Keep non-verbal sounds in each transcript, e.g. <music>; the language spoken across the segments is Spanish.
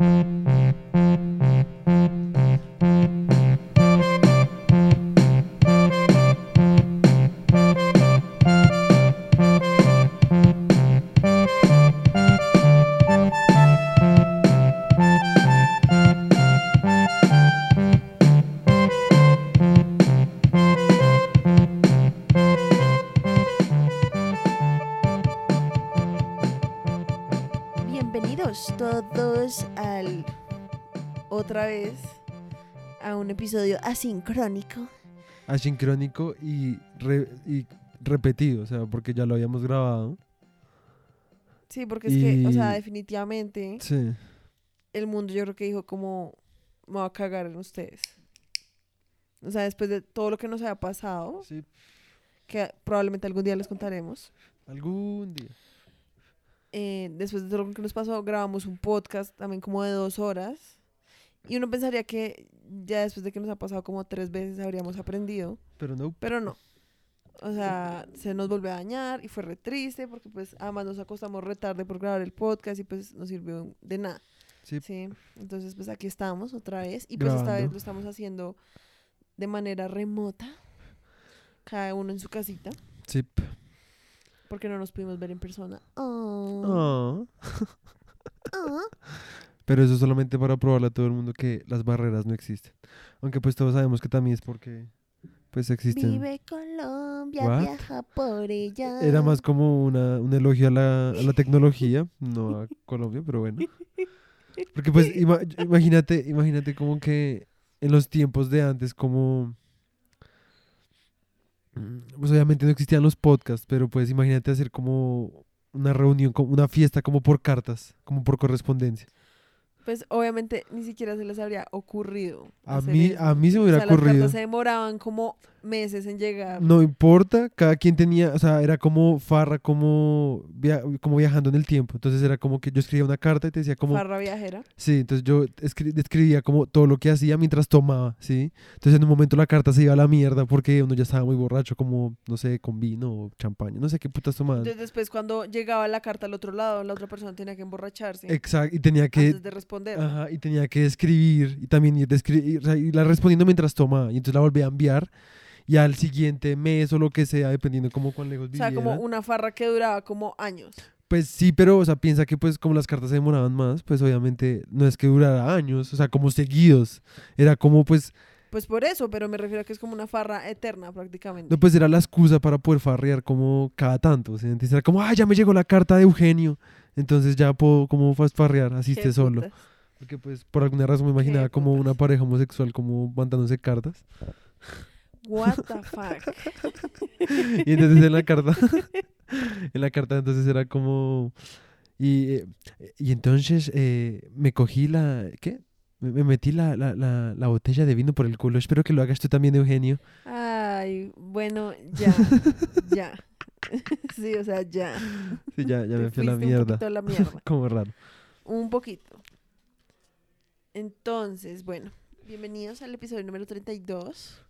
Bienvenidos un episodio asincrónico. asincrónico y, re- y repetido, o sea, porque ya lo habíamos grabado. Sí, porque es que, o sea, definitivamente Sí, el mundo yo creo que dijo como me va a cagar en ustedes. O sea, después de todo lo que nos haya pasado, sí, que probablemente algún día les contaremos, algún día. eh, después de todo lo que nos pasó, grabamos un podcast también como de dos horas. Y uno pensaría que ya después de que nos ha pasado como tres veces habríamos aprendido, Pero no, pero no. O sea, se nos volvió a dañar y fue re triste porque pues además nos acostamos re tarde por grabar el podcast y pues no sirvió de nada. sí, Sí, entonces pues aquí estamos otra vez y pues esta vez Grabando. lo estamos haciendo de manera remota, cada uno en su casita, sí. porque no nos pudimos ver en persona. Oh. Ah. Oh. <laughs> Pero eso solamente para probarle a todo el mundo que las barreras no existen. Aunque pues todos sabemos que también es porque pues existen. Vive Colombia, What? viaja por ella. Era más como una, un elogio a la, a la tecnología, no a <laughs> Colombia, pero bueno. Porque pues ima- imagínate, imagínate como que en los tiempos de antes como mm, pues obviamente no existían los podcasts, pero pues imagínate hacer como una reunión, como una fiesta como por cartas, como por correspondencia. Pues obviamente ni siquiera se les habría ocurrido. A mí, eso. a mí se me O hubiera sea, las ocurrido. cartas se demoraban como meses en llegar. No importa, cada quien tenía, o sea, era como farra, como, via- como viajando en el tiempo. Entonces era como que yo escribía una carta y te decía como, Farra viajera. sí, entonces yo escri- describía como todo lo que hacía mientras tomaba, ¿sí? Entonces en un momento la carta se iba a la mierda porque uno ya estaba muy borracho, como, no sé, con vino o champaña, no sé qué putas tomaban. Entonces después cuando llegaba la carta al otro lado, la otra persona tenía que emborracharse Exacto, y tenía que, antes de responder. ajá, y tenía que escribir y también ir descri- o sea, irla respondiendo mientras tomaba. Y entonces la volvía a enviar y al siguiente mes o lo que sea, dependiendo como cuán lejos o sea, como una farra que duraba como años. Pues sí, pero, o sea, piensa que pues como las cartas se demoraban más, pues obviamente no es que durara años, o sea, como seguidos. Era como pues, Pues por eso, pero me refiero a que es como una farra eterna prácticamente. no pues era la excusa para poder farrear como cada tanto. ¿sí? Entonces era como, ah, ya me llegó la carta de Eugenio. Entonces ya puedo como farrear, esté solo. putas. Porque pues por alguna razón me imaginaba como putas. una pareja homosexual como mandándose cartas. What the fuck. <laughs> Y entonces en la carta, <laughs> en la carta entonces era como, y, eh, y entonces eh, me cogí la, ¿qué? Me, me metí la, la, la, la botella de vino por el culo. Espero que lo hagas tú también, Eugenio. Ay, bueno, <laughs> ya, ya. sí, o sea, ya. Sí, ya, ya Te me fui a la un mierda. a la mierda. Como raro. Un poquito. Entonces, bueno, bienvenidos al episodio número 32.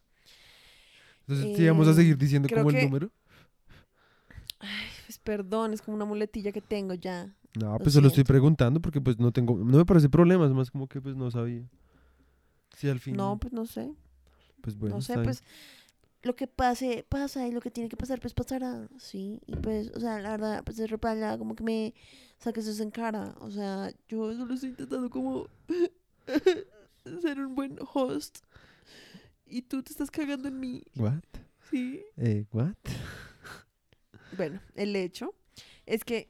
Entonces, sí, vamos a Eh, seguir diciendo creo como el que- número. Ay, pues perdón, es como una muletilla que tengo ya. No, pues solo estoy siento. preguntando porque pues no tengo, no me parece problema, es más como que pues no sabía. Sí, al fin. No, pues no sé. pues bueno, no sé, está bien. pues lo que pase, pasa y lo que tiene que pasar, pues pasará, sí. Y pues, o sea, la verdad, pues es repala, como que me saques eso en cara. O sea, yo solo estoy intentando como <laughs> ser un buen host. Y tú te estás cagando en mí, What? sí. Eh, what? <laughs> Bueno, el hecho es que,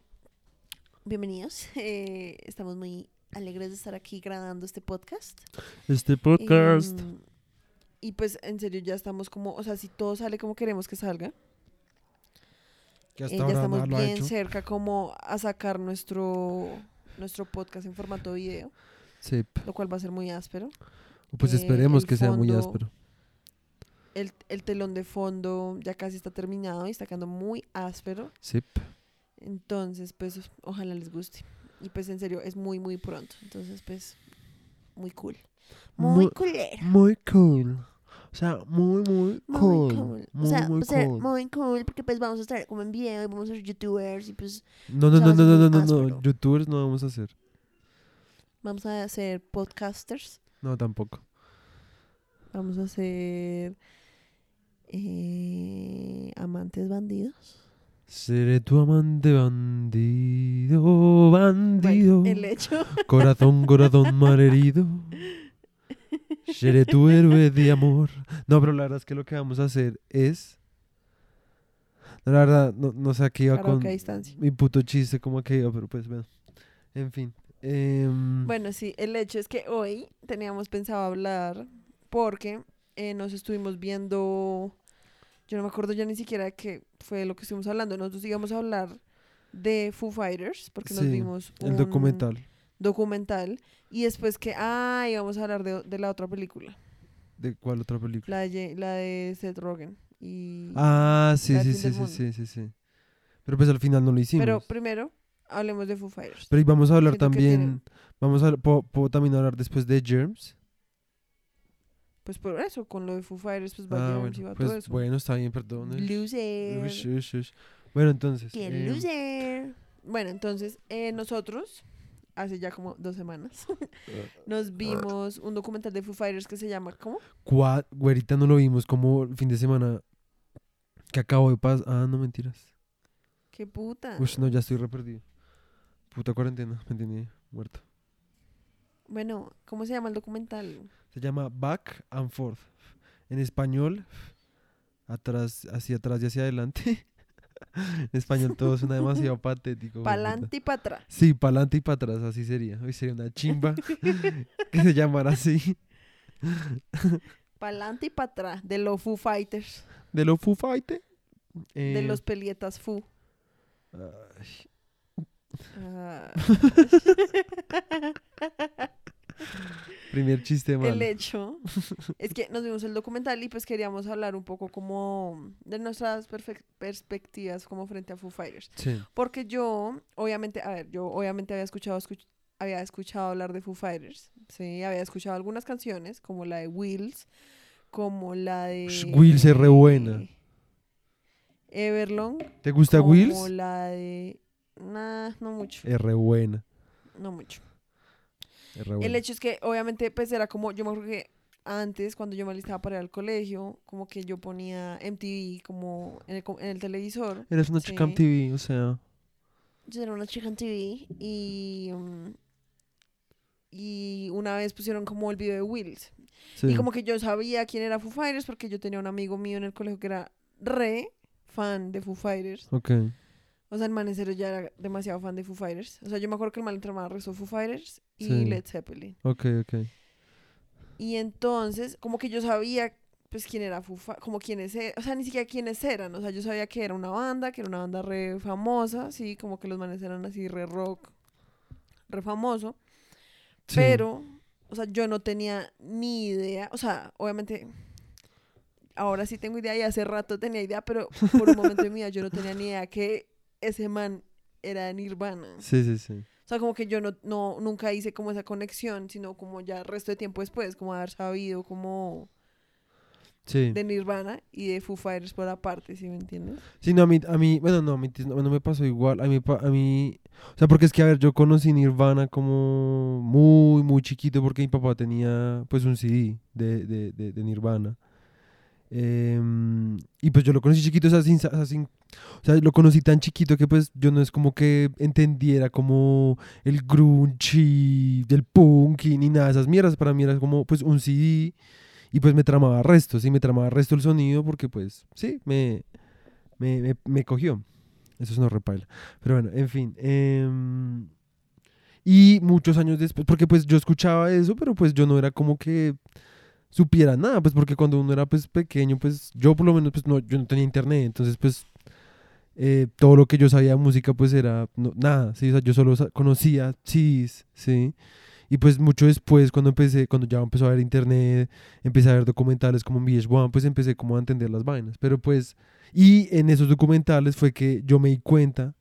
bienvenidos, eh, estamos muy alegres de estar aquí grabando este podcast. Este podcast. Em, y pues en serio ya estamos como, o sea, si todo sale como queremos que salga, que eh, ya ahora estamos no lo ha bien hecho. cerca como a sacar nuestro nuestro podcast en formato video, Sí. lo cual va a ser muy áspero. Pues Eh, esperemos que sea muy áspero. El, el telón de fondo ya casi está terminado y está quedando muy áspero. Sí. Entonces, pues ojalá les guste. Y pues en serio, es muy, muy pronto. Entonces, pues, muy cool. Muy, Muy- coolera. Muy cool. O sea, muy, muy Muy cool. cool. Muy, o sea, muy cool. muy cool porque pues vamos a estar como en video y vamos a ser youtubers y pues No, no, no, no, no, no, no, áspero. Youtubers no vamos a hacer. Vamos a ser podcasters. No, tampoco. Vamos a ser eh, amantes bandidos. Seré tu amante bandido, bandido. Bueno, el hecho. <laughs> Corazón, corazón malherido. Seré tu héroe de amor. No, pero la verdad es que lo que vamos a hacer es. La verdad, no, no sé a qué iba con distancia. mi puto chiste, como que iba, pero pues bueno. En fin. em, Bueno, sí, el hecho es que hoy teníamos pensado hablar porque eh, nos estuvimos viendo, yo no me acuerdo ya ni siquiera qué fue lo que estuvimos hablando, nosotros íbamos a hablar de Foo Fighters porque nos vimos el un documental. documental y después que, ah, íbamos a hablar de, de la otra película, ¿De cuál otra película? la de, la de Seth Rogen y... Ah, sí, sí, sí, sí, sí, sí, sí. Pero pues al final no lo hicimos. Pero Pero, primero hablemos de Foo Fighters. y vamos a hablar Siento también. Vamos a puedo, puedo también hablar después de Germs. Pues por eso, con lo de Foo Fighters, pues va Ah, bueno, todo pues eso. bueno, está bien, perdón. Loser. Ush, ush, ush. Bueno, entonces. ¡Qué em, loser! Bueno, entonces eh, nosotros, hace ya como dos semanas, <laughs> <laughs> nos vimos un documental de Foo Fighters que se llama, ¿cómo? güerita no lo vimos como el fin de semana que acabo de pasar. Ah, no mentiras. ¡Qué puta! Uy, no, ya estoy re perdido. Puta cuarentena, me entendí, muerto. Bueno, ¿cómo se llama el documental? Se llama Back and Forth. En español, atrás, hacia atrás y hacia adelante. <laughs> en español todo suena demasiado <laughs> patético. Pa'lante y para atrás. Sí, pa'lante y para atrás, así sería. Hoy sería una chimba <laughs> que se llamara así. Pa'lante y para atrás. De los Foo Fighters. De los Foo Fighters. de Eh, los pelietas Foo. ay, Ah, primer chiste malo. el hecho es que nos vimos el documental y pues queríamos hablar un poco como de nuestras perspectivas como frente a Foo Fighters. Sí, Porque yo, obviamente, a ver, yo obviamente había escuchado, escuch- había escuchado hablar de Foo Fighters, sí, había escuchado algunas canciones, como la de Wheels, como la de... Wheels es re buena. Everlong. ¿Te gusta como Wills? la de... Nah, no mucho, Es re buena. no mucho. Re El hecho es que, obviamente, pues era como, yo me acuerdo que antes, cuando yo me alistaba para ir al colegio, como que yo ponía MTV como en el, en el televisor. Eres una chica sí. MTV, o sea. Yo era una chica en TV y, mm, y una vez pusieron como el video de Wills. Sí. Y como que yo sabía quién era Foo Fighters porque yo tenía un amigo mío en el colegio que era re fan de Foo Fighters. Ok. O sea, el man en serio ya era demasiado fan de Foo Fighters. O sea, yo me acuerdo que el man entre más rezó Foo Fighters y Sí. Led Zeppelin. Ok, ok. Y entonces, como que yo sabía, pues, quién era Fi- como quiénes eran, o sea, ni siquiera quiénes eran, o sea, yo sabía que era una banda, que era una banda re famosa, sí, como que los manes eran así re rock, re famoso, Sí. pero, o sea, yo no tenía ni idea, o sea, obviamente, ahora sí tengo idea y hace rato tenía idea, pero por un momento de mi vida yo no tenía ni idea que ese man era Nirvana. <laughs> Sí, sí, sí. O sea, como que yo no, no, nunca hice como esa conexión, sino como ya el resto de tiempo después, como haber sabido como Sí. de Nirvana y de Foo Fighters por aparte, ¿sí me entiendes? Sí, no, a mí, a mí bueno, no, a mí, no, me pasó igual. A mí, a mí, o sea, porque es que, a ver, yo conocí Nirvana como muy, muy chiquito porque mi papá tenía, pues, un CD de, de, de, de Nirvana. Em, y pues yo lo conocí chiquito, o sea, sin, sin- o sea, lo conocí tan chiquito que pues yo no es como que entendiera como el grunge del punk y ni nada de esas mierdas. Para mí era como pues un CD y pues me tramaba resto, sí, me tramaba resto el sonido porque pues sí, me, me, me, me cogió. Eso es no repaila. Pero bueno, en fin. em, y muchos años después, porque pues yo escuchaba eso, pero pues yo no era como que supiera nada, pues porque cuando uno era pues pequeño, pues yo por lo menos pues no, yo no tenía internet, entonces pues eh, todo lo que yo sabía de música pues era no- nada, ¿sí? O sea, yo solo conocía CDs, ¿sí? Y pues mucho después, cuando empecé, cuando ya empezó a ver internet, empecé a ver documentales como en VH1, pues empecé como a entender las vainas. Pero pues, y en esos documentales fue que yo me di cuenta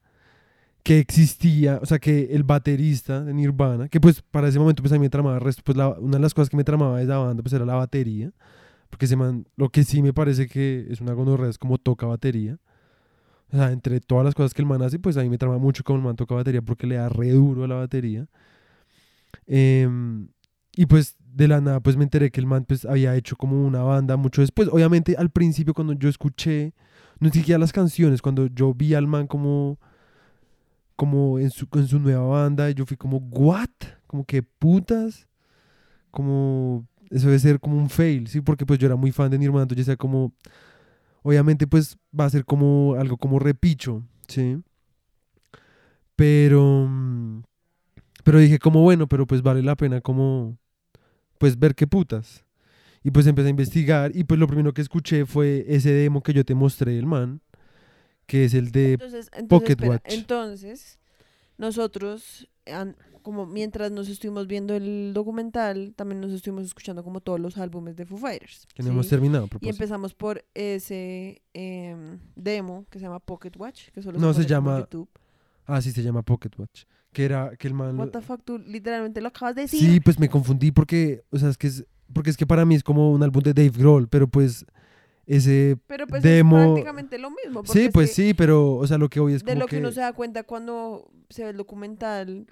que existía, o sea, que el baterista de Nirvana, que pues para ese momento pues a mí me tramaba el resto, pues la- una de las cosas que me tramaba de esa banda pues era la batería, porque ese man, lo que sí me parece que es una gonorrea es como toca batería. O sea, entre todas las cosas que el man hace, pues a mí me trama mucho como el man toca batería porque le da re duro a la batería. Em, y pues de la nada pues me enteré que el man pues había hecho como una banda mucho después. Obviamente al principio cuando yo escuché, no siquiera las canciones, cuando yo vi al man como como en su, en su nueva banda, yo fui como, ¿what? Como que putas, como eso debe ser como un fail, ¿sí? Porque pues yo era muy fan de Nirvana, entonces yo decía como, obviamente pues va a ser como algo como repicho, ¿sí? Pero, pero dije como, bueno, pero pues vale la pena como, pues ver qué putas. Y pues empecé a investigar y pues lo primero que escuché fue ese demo que yo te mostré del man, que es el de... Entonces, entonces, Pocket espera, Watch. entonces, nosotros, como mientras nos estuvimos viendo el documental, también nos estuvimos escuchando como todos los álbumes de Foo Fighters. Que no hemos terminado, a Y empezamos por ese em, demo que se llama Pocket Watch, que solo No, se llama- YouTube. Ah, sí, se llama Pocket Watch. Que era que el man... What the fuck, tú literalmente lo acabas de decir. Sí, pues me confundí porque, o sea, es que es, porque es que para mí es como un álbum de Dave Grohl, pero pues ese... Pero pues demo- es prácticamente lo mismo. Sí, es pues sí, pero, o sea, lo que hoy es De como lo que, que... uno se da cuenta cuando se ve el documental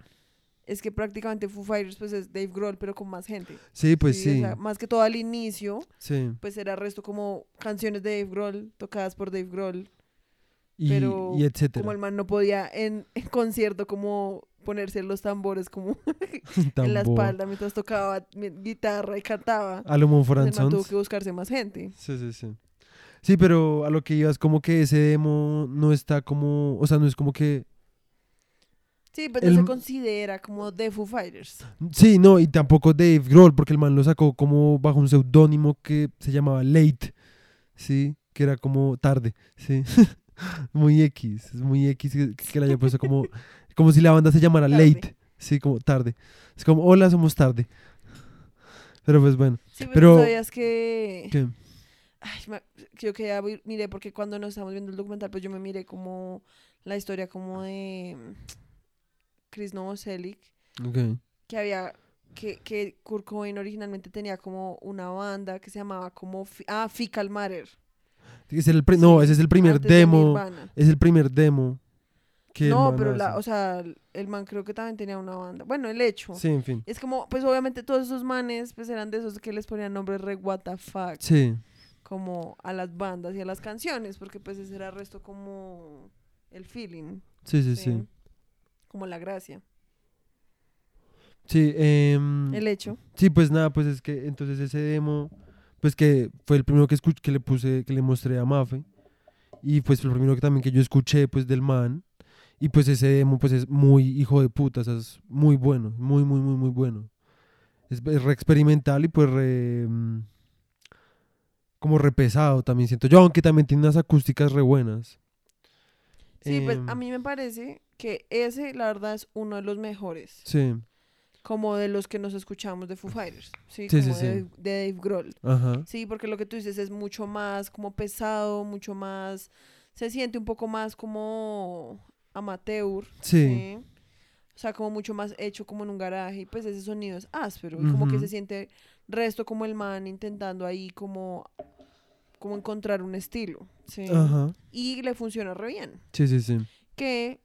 es que prácticamente Foo Fighters pues es Dave Grohl, pero con más gente. Sí, pues o sí, sea, más que todo al inicio, sí. pues era resto como canciones de Dave Grohl, tocadas por Dave Grohl. Y, pero y etcétera. Como el man no podía en, en concierto como ponerse los tambores como <laughs> en la espalda mientras tocaba guitarra y cantaba. Alomon for Pues el man tuvo que buscarse más gente. Sí, sí, sí. Sí, pero a lo que ibas, como que ese demo no está como... O sea, no es como que... Sí, pero El- no se considera como de Foo Fighters. Sí, no, y tampoco Dave Grohl, porque el man lo sacó como bajo un seudónimo que se llamaba Late, ¿sí? Que era como tarde, ¿sí? <laughs> muy X, es muy X que, que le haya puesto como, <laughs> como si la banda se llamara Tarde. Late, ¿sí? Como tarde. Es como, hola, somos tarde. Pero pues bueno, Sí, pero, Pero- ¿tú sabías que... que Ay, me- yo que ya miré porque cuando nos estábamos viendo el documental, pues yo me miré como la historia como de mm, Chris Novoselic, ok. que había que, que Kurt Cobain originalmente tenía como una banda que se llamaba como ah, Fecal Matter. Era el pri- no, Sí, ese es el primer de demo, es el primer demo que No, pero la, o sea, el man creo que también tenía una banda. Bueno, el hecho. Sí, en fin. Es como, pues obviamente todos esos manes, pues eran de esos que les ponían nombres re what the fuck. Sí, como a las bandas y a las canciones, porque pues ese era el resto como el feeling, sí, sí, ¿sí? sí. como la gracia, Sí, em, el hecho. Sí, pues nada, pues es que entonces ese demo, pues que fue el primero que escuché, que le puse, que le mostré a Mafe. Y pues el primero que también que yo escuché, pues, del man. Y pues ese demo, pues es muy hijo de puta, o sea, es muy bueno, muy, muy, muy, muy bueno. Es, es re experimental y pues re... como re pesado también siento yo, aunque también tiene unas acústicas re buenas. Sí, pues a Em, mí me parece que ese, la verdad, es uno de los mejores, Sí, como de los que nos escuchamos de Foo Fighters, sí, Sí, como sí, de, sí. de Dave Grohl. ajá. Sí, porque lo que tú dices es mucho más como pesado, mucho más, se siente un poco más como amateur, Sí. O sea, como mucho más hecho como en un garaje. Y pues ese sonido es áspero. Y como que se siente resto como el man intentando ahí como, como encontrar un estilo. ¿sí? ajá. Y le funciona re bien. Sí, sí, sí. Que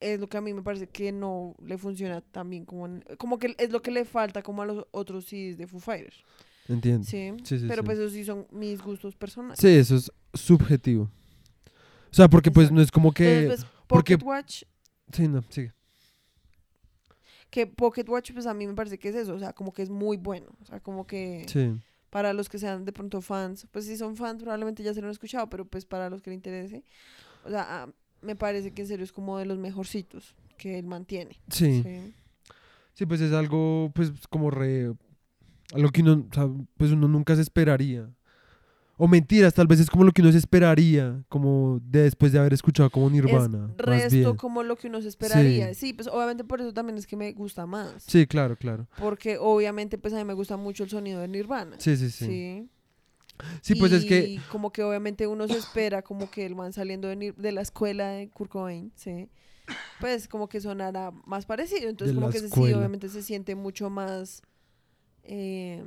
es lo que a mí me parece que no le funciona tan bien como... en- como que es lo que le falta como a los otros CDs de Foo Fighters. Entiendo. ¿sí? Sí, sí, Pero sí. pues esos sí son mis gustos personales. Sí, eso es subjetivo. O sea, porque pues no es como que... Entonces, pues, porque- Watch Sí, no, sigue. Que Pocket Watch, pues a mí me parece que es eso, o sea, como que es muy bueno, o sea, como que Sí, para los que sean de pronto fans, pues si son fans probablemente ya se lo han escuchado, pero pues para los que le interese, o sea, ah, me parece que en serio es como de los mejorcitos que él mantiene. sí. Sí. Sí, pues es algo, pues como re... Algo que uno, o sea, pues uno nunca se esperaría. O mentiras, tal vez es como lo que uno se esperaría, como de después de haber escuchado como Nirvana. es resto como lo que uno se esperaría. Sí. Sí. pues obviamente por eso también es que me gusta más. Sí, claro, claro. Porque obviamente pues a mí me gusta mucho el sonido de Nirvana. Sí, sí, sí. Sí. Sí, pues es que... Y como que obviamente uno se espera como que el man saliendo de, Nir- de la escuela de Kurt Cobain, ¿sí? Pues como que sonará más parecido. Entonces De como que se- sí, obviamente se siente mucho más eh,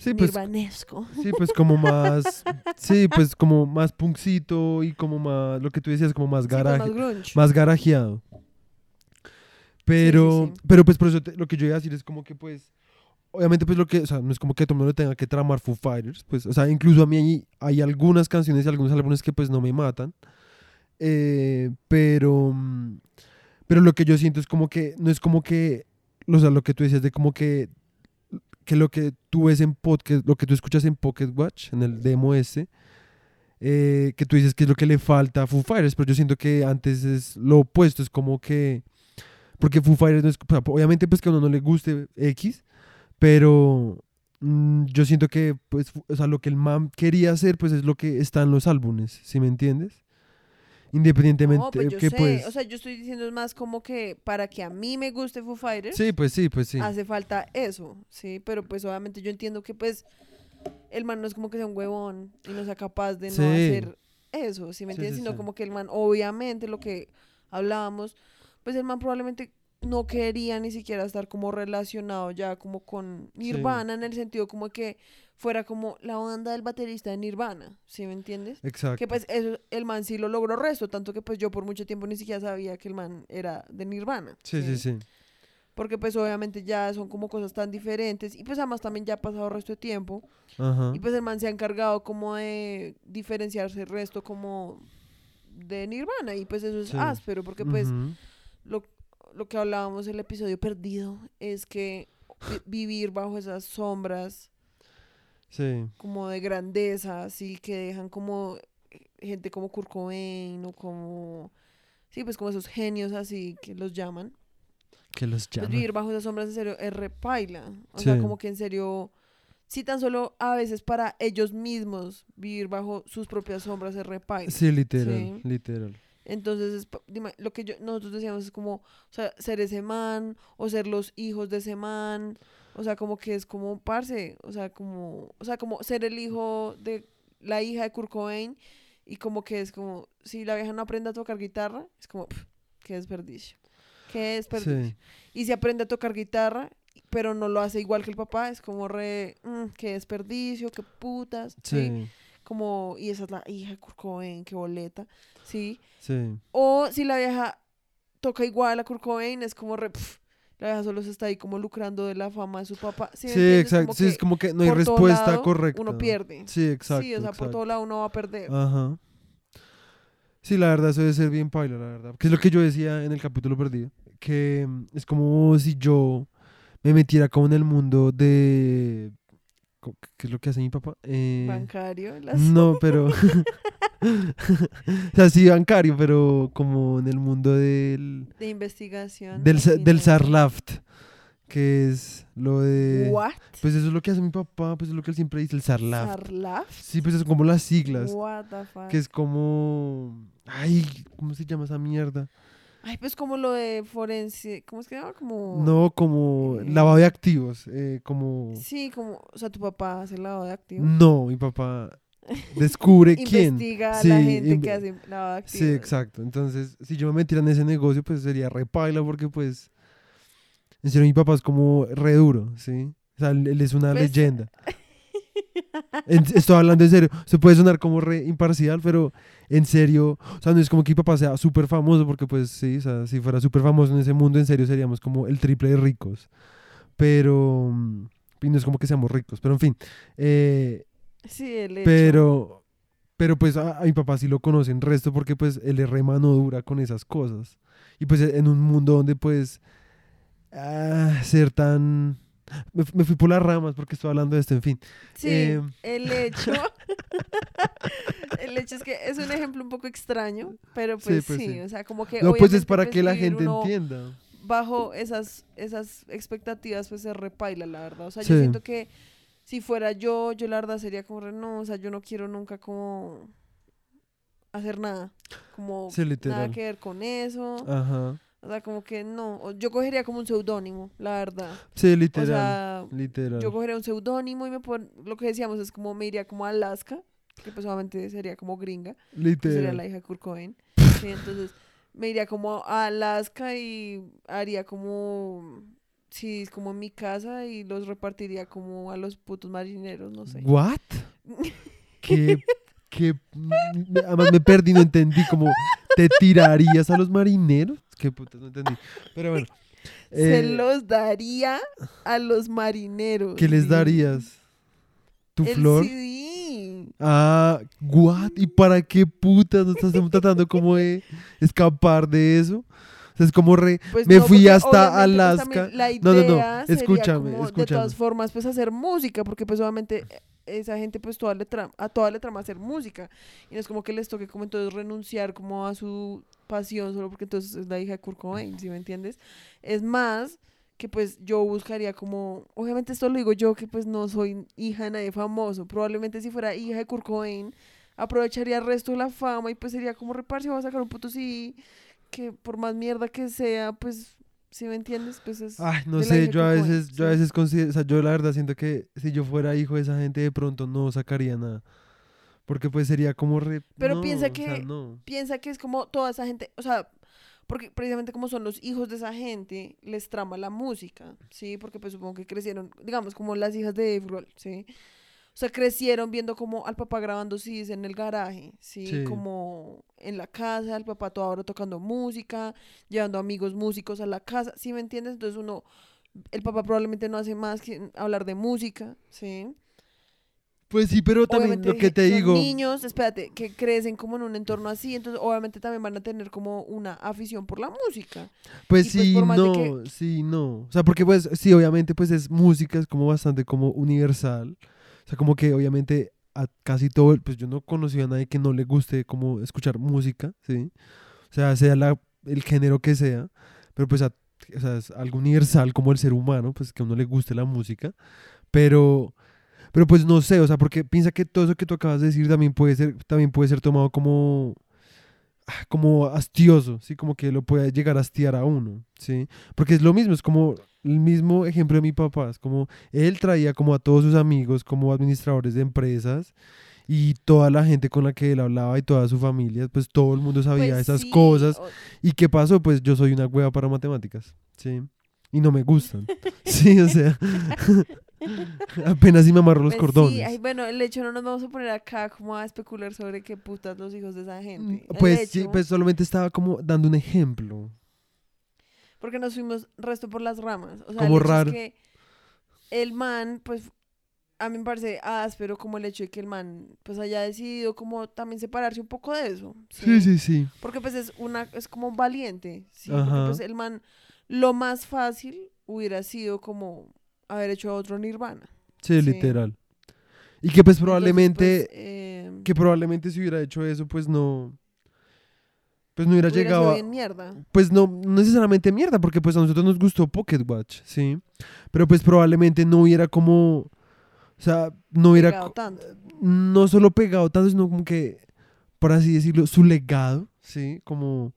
Sí, pues, nirvanesco. sí, pues como más... sí, pues como más punkcito y como más... Lo que tú decías, como más Sí, pues, garaje. más más garajeado. Pero, sí. pero pues por eso te- lo que yo iba a decir es como que pues, obviamente pues lo que, o sea, no es como que todo el mundo tenga que tramar Foo Fighters, pues, o sea, incluso a mí hay, hay algunas canciones y algunos álbumes que pues no me matan, eh, pero, pero lo que yo siento es como que, no es como que, o sea, lo que tú decías de como que, que lo que tú ves en podcast, lo que tú escuchas en Pocket Watch, en el demo este, eh, que tú dices que es lo que le falta a Foo Fighters, pero yo siento que antes es lo opuesto, es como que, porque Foo Fighters, no es- obviamente pues que a uno no le guste X, pero mm, yo siento que pues, o sea, lo que el man quería hacer pues es lo que está en los álbumes, ¿sí me entiendes? Independientemente No, pues yo que sé. pues... O sea, yo estoy diciendo es más como que para que a mí me guste Foo Fighters, sí, pues sí, pues sí. hace falta eso, ¿sí? Pero pues obviamente yo entiendo que pues el man no es como que sea un huevón y no sea capaz de no hacer eso, ¿sí me entiendes? sí, Sino como que el man, obviamente, lo que hablábamos, pues el man probablemente no quería ni siquiera estar como relacionado ya como con Sí. Nirvana en el sentido como que fuera como la banda del baterista de Nirvana, ¿sí me entiendes? Exacto. Que pues eso, el man sí lo logró resto, tanto que pues yo por mucho tiempo ni siquiera sabía que el man era de Nirvana. sí, sí, sí. Porque pues obviamente ya son como cosas tan diferentes y pues además también ya ha pasado el resto de tiempo Ajá. y pues el man se ha encargado como de diferenciarse el resto como de Nirvana y pues eso es Sí. áspero porque pues lo, lo que hablábamos en el episodio perdido es que vi- <laughs> vivir bajo esas sombras Sí. como de grandeza, así que dejan como eh, gente como Kurt Cobain o como, sí, pues como esos genios así que los llaman. Que los Pues llaman. vivir bajo esas sombras en serio es repaila. O sea, como que en serio, sí tan solo a veces para ellos mismos vivir bajo sus propias sombras es repaila. Sí, literal, literal. Entonces, es lo que yo, nosotros decíamos es como, o sea, ser ese man, o ser los hijos de ese man, o sea, como que es como, parce, o sea, como, o sea, como ser el hijo de la hija de Kurt Cobain, y como que es como, si la vieja no aprende a tocar guitarra, es como, pf, qué desperdicio, qué desperdicio. Sí. Y si aprende a tocar guitarra, pero no lo hace igual que el papá, es como re, mm, qué desperdicio, qué putas, ¿sí? Sí. Como, y esa es la hija de Kurt Cobain, qué boleta, ¿sí? Sí. O si la vieja toca igual a Kurt Cobain, es como re, la vieja solo se está ahí como lucrando de la fama de su papá. Sí, exacto. Como Sí, es como que no hay respuesta lado correcta. Uno pierde. Sí, exacto. sí, o sea, por todo lado uno va a perder. Ajá. Sí, la verdad, eso debe ser bien paila, la verdad. Que es lo que yo decía en el capítulo perdido. Que mm, es como si yo me metiera como en el mundo de... ¿Qué es lo que hace mi papá? Eh, Bancario. las- no, pero... <laughs> o sea, sí, bancario, pero como en el mundo del... De investigación. Del, del. Sarlaft, que es lo de... What? Pues eso es lo que hace mi papá, pues es lo que él siempre dice, el Sarlaft. Sarlaf. Sí, pues es como las siglas. What the fuck. Que es como. Ay, ¿cómo se llama esa mierda? Ay, pues como lo de forense. ¿Cómo es que se llama? Como. No, como Eh. lavado de activos. eh, como. Sí, como. O sea, tu papá hace lavado de activos. No, mi papá descubre <laughs> quién. Investiga a Sí, la gente que hace lavado de activos. Sí, exacto. Entonces, si yo me metiera en ese negocio, pues sería repaila porque, pues. En serio, mi papá es como re duro, ¿sí? O sea, él, él es una Pues- leyenda. <laughs> Estoy hablando en serio. Se puede sonar como re imparcial, pero en serio, o sea, no es como que mi papá sea súper famoso, porque pues sí, o sea, si fuera súper famoso en ese mundo, en serio seríamos como el triple de ricos. Pero, mm, y no es como que seamos ricos, pero en fin. eh, Sí, el hecho. pero, pero pues a, a mi papá sí lo conocen resto porque pues él es re mano dura con esas cosas. Y pues en un mundo donde pues ah, ser tan... Me, me fui por las ramas porque estoy hablando de esto, en fin. Sí, eh, el hecho. <laughs> el hecho es que es un ejemplo un poco extraño, pero pues sí, pues sí. o sea, como que. No, pues es para pues, que la gente entienda. Bajo esas, esas expectativas, pues se repaila, la verdad. O sea, Sí. yo siento que si fuera yo, yo la verdad sería como, re, no, o sea, yo no quiero nunca como hacer nada. Como nada que ver con eso. Ajá. O sea, como que no. o Yo cogería como un seudónimo, la verdad. Sí, O literal. sea, literal. yo cogería un seudónimo y me pon... lo que decíamos es como me iría como a Alaska, que pues obviamente sería como gringa, que sería la literal. hija de Kurt Cobain. Sí, entonces me iría como a Alaska y haría como sí, como en mi casa y los repartiría como a los putos marineros, no sé. ¿What? <laughs> ¿Qué? ¿Qué? Mm, Además me perdí, no entendí. Como, ¿te tirarías a los marineros? Qué putas, no entendí. Pero bueno. Se Eh, los daría a los marineros. ¿Qué les darías? ¿Tu El flor? CD. Ah, what? ¿Y para qué putas no estás tratando como de escapar de eso? O sea, es como re... Pues Me no, fui hasta pues, Alaska. No, no, no, escúchame, como, De escúchame. todas formas, pues hacer música, porque pues obviamente esa gente pues toda le a toda le trama hacer música. Y no es como que les toque como entonces renunciar como a su pasión solo porque entonces es la hija de Kurt Cobain, ¿sí me entiendes? Es más que pues yo buscaría como, obviamente esto lo digo yo que pues no soy hija de nadie famoso, probablemente si fuera hija de Kurt Cobain aprovecharía el resto de la fama y pues sería como reparse, voy a sacar un puto sí que por más mierda que sea, pues, si me entiendes, pues es... Ay, no sé, yo a veces, yo a sí. veces considero, o sea, yo la verdad siento que si yo fuera hijo de esa gente de pronto no sacaría nada. Porque pues sería como re... Pero no, piensa o sea, que- no. Piensa que es como toda esa gente, o sea, porque precisamente como son los hijos de esa gente, les trama la música, ¿sí? Porque pues supongo que crecieron, digamos, como las hijas de Dave Grohl, ¿sí? O sea, crecieron viendo como al papá grabando CDs en el garaje, ¿sí? Sí. Como en la casa, el papá toda hora tocando música, llevando amigos músicos a la casa, ¿sí me entiendes? Entonces uno, el papá probablemente no hace más que hablar de música, ¿sí? Pues sí, pero también obviamente lo que te digo... niños, espérate, que crecen como en un entorno así, entonces obviamente también van a tener como una afición por la música. Pues Y, pues, sí, no, que- sí, no. O sea, porque pues sí, obviamente pues es música, es como bastante como universal. O sea, como que obviamente a casi todo, pues yo no conocí a nadie que no le guste como escuchar música, ¿sí? O sea, sea la, el género que sea, pero pues o sea, es algo universal como el ser humano, pues que a uno le guste la música, pero... Pero pues no sé, o sea, porque piensa que todo eso que tú acabas de decir también puede ser, también puede ser tomado como, como hastioso, ¿sí? Como que lo puede llegar a hastiar a uno, ¿sí? Porque es lo mismo, es como el mismo ejemplo de mi papá, es como él traía como a todos sus amigos como administradores de empresas y toda la gente con la que él hablaba y toda su familia, pues todo el mundo sabía Pues esas sí, cosas. o- ¿Y qué pasó? Pues yo soy una hueva para matemáticas, ¿sí? Y no me gustan, <laughs> ¿sí? O sea, <laughs> apenas si me amarro los pues cordones. sí, ay, bueno, el hecho no nos vamos a poner acá como a especular sobre qué putas los hijos de esa gente. El Pues sí, pues solamente estaba como dando un ejemplo. Porque nos fuimos resto por las ramas. O sea, Como el hecho es raro. que el man, pues, a mí me parece áspero como el hecho de que el man, pues, haya decidido como también separarse un poco de eso. Sí, sí, sí. Porque, pues, es una, es como valiente, ¿sí? Porque, pues, el man, lo más fácil hubiera sido como haber hecho otro Nirvana. Sí, Sí. literal. Y que pues Entonces, probablemente, pues, eh, que probablemente si hubiera hecho eso, pues no, pues no hubiera, hubiera llegado sido a, bien mierda. pues no no necesariamente mierda, porque pues a nosotros nos gustó Pocket Watch, ¿sí? Pero pues probablemente no hubiera como, o sea, no hubiera, Pegado tanto. no solo pegado tanto, sino como que, por así decirlo, su legado, ¿sí? Como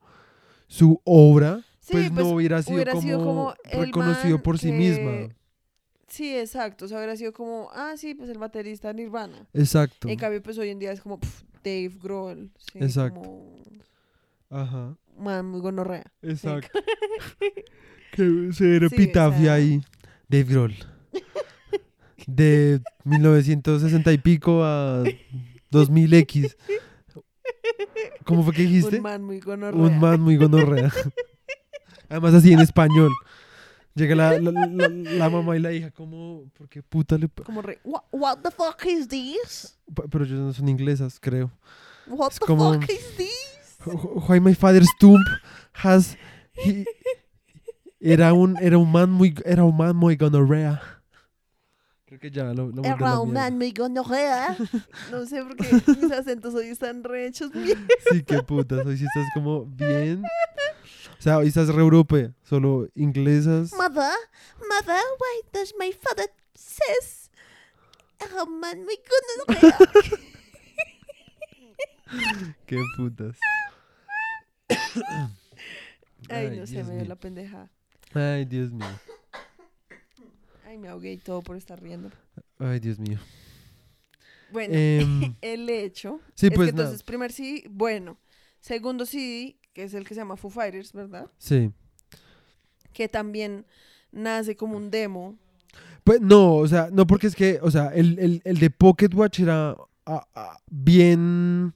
su obra, Sí, pues, pues, no hubiera sido, hubiera como, sido como reconocido por sí misma. Sí, exacto. O sea, hubiera sido como, ah, sí, pues el baterista de Nirvana. Exacto. En cambio, pues hoy en día es como pf, Dave Grohl. ¿sí? Exacto. Como Ajá. man muy gonorrea. Exacto. <laughs> Qué severo Sí, o epitafio sea- ahí. Dave Grohl. De 1960 y pico a 2000X. ¿Cómo fue que dijiste? Un man muy gonorrea. Un man muy gonorrea. <laughs> Además así en español. Llega la, la, la- la mamá y la hija como, ¿por qué puta le... pa-?" Como re, what, what the fuck is this? Pero ellos no son inglesas, creo. What Es the como- fuck is this? Why my father's tomb has... he- era un, era un man muy, era un man muy gonorrea. Creo que ya lo, lo Era un man muy gonorrea. No sé por qué <laughs> mis acentos hoy están re hechos bien. Sí, qué putas. Hoy sí estás como bien. O sea, hoy estás re europea. Solo inglesas. Mother, mother, why does my father says un man muy gonorrea? <laughs> Qué putas. <coughs> Ay, no sé, Dios me dio mío. la pendeja. Ay, Dios mío. Ay, me ahogué y todo por estar riendo. Ay, Dios mío. Bueno, Em, <laughs> el hecho sí, es pues que nada. entonces primer CD, bueno. Segundo CD, que es el que se llama Foo Fighters, ¿verdad? Sí. Que también nace como un demo. Pues no, o sea, no porque es que, o sea, el, el, el de Pocket Watch era ah, ah, bien,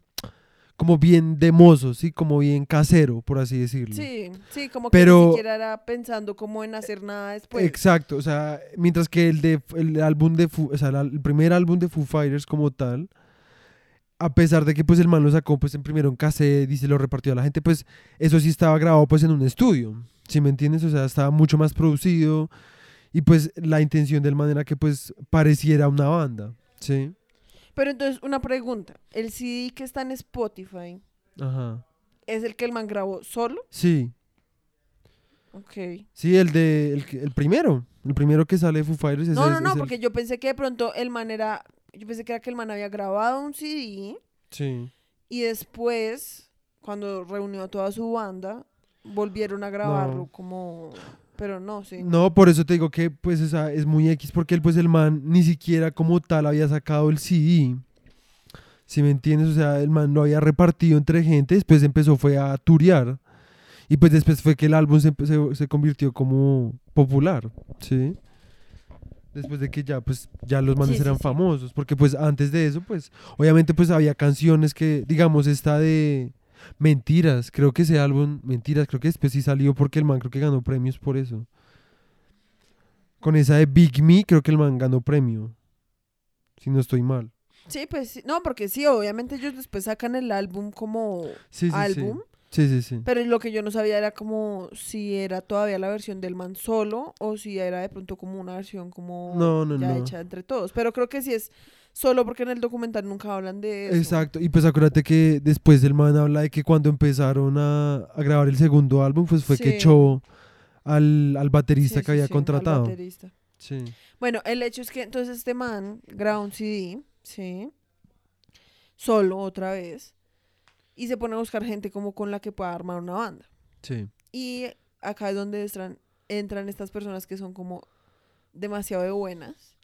como bien demoso, ¿sí? Como bien casero, por así decirlo. Sí, sí, como Pero- que ni siquiera era pensando como en hacer nada después. Exacto, o sea, mientras que el de el álbum de Foo- o sea, el primer álbum de Foo Fighters como tal, a pesar de que pues el man lo sacó pues en primero en cassette y se lo repartió a la gente, pues eso sí estaba grabado pues en un estudio, ¿sí me entiendes? O sea, estaba mucho más producido y pues la intención del man era que pues pareciera una banda, ¿sí? Pero entonces, una pregunta. ¿El CD que está en Spotify Ajá. es el que el man grabó solo? Sí, Ok. sí, el de el, primero, el primero que sale de Foo Fighters ese No, no, es- no, es el- porque yo pensé que de pronto el man era... Yo pensé que era que el man había grabado un CD Sí. y después, cuando reunió a toda su banda, volvieron a grabarlo No. como... Pero no, sí. No, por eso te digo que pues o sea, es muy X porque él pues el man ni siquiera como tal había sacado el CD. Si me entiendes, o sea, el man lo había repartido entre gente, después empezó fue a turear y pues después fue que el álbum se, se, se convirtió como popular, ¿sí? Después de que ya pues ya los manes Sí, eran sí. famosos, porque pues antes de eso pues obviamente pues había canciones que digamos esta de Mentiras, creo que ese álbum Mentiras, creo que después sí salió porque el man creo que ganó premios por eso. Con esa de Big Me, creo que el man ganó premio. Si no estoy mal. Sí, pues sí. No, porque sí, obviamente ellos después sacan el álbum como Sí, sí, álbum. Sí. Sí, sí. Pero lo que yo no sabía era como si era todavía la versión del man solo o si era de pronto como una versión como No, no, ya no. hecha entre todos. Pero creo que sí es solo porque en el documental nunca hablan de eso. Exacto. Y pues acuérdate que después el man habla de que cuando empezaron a, a grabar el segundo álbum, pues fue que echó al, al baterista Sí, que había al contratado. baterista. Sí. Bueno, el hecho es que entonces este man graba un CD, ¿sí? Solo otra vez. Y se pone a buscar gente como con la que pueda armar una banda. Sí. Y acá es donde entran, entran estas personas que son como demasiado de buenas.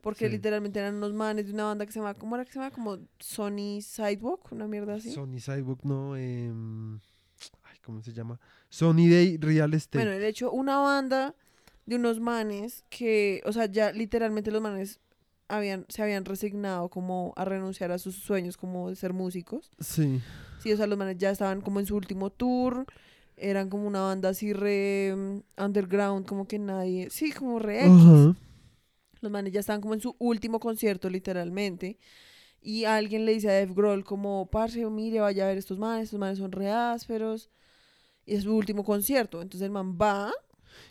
Porque Sí. literalmente eran unos manes de una banda que se llama, ¿cómo era que se llama? Como Sony Sidewalk, una mierda así. Sony Sidebook, no. em, ay, ¿Cómo se llama? Sony Day Real Estate. Bueno, de hecho, una banda de unos manes que, o sea, ya literalmente los manes habían, se habían resignado como a renunciar a sus sueños como de ser músicos. sí. Sí, o sea, los manes ya estaban como en su último tour. Eran como una banda así re mm, underground, como que nadie. Sí, como re X. Ajá. Los manes ya estaban como en su último concierto, literalmente. Y alguien le dice a Dave Grohl como, parce, mire, vaya a ver estos manes, estos manes son re ásperos. Y es su último concierto. Entonces el man va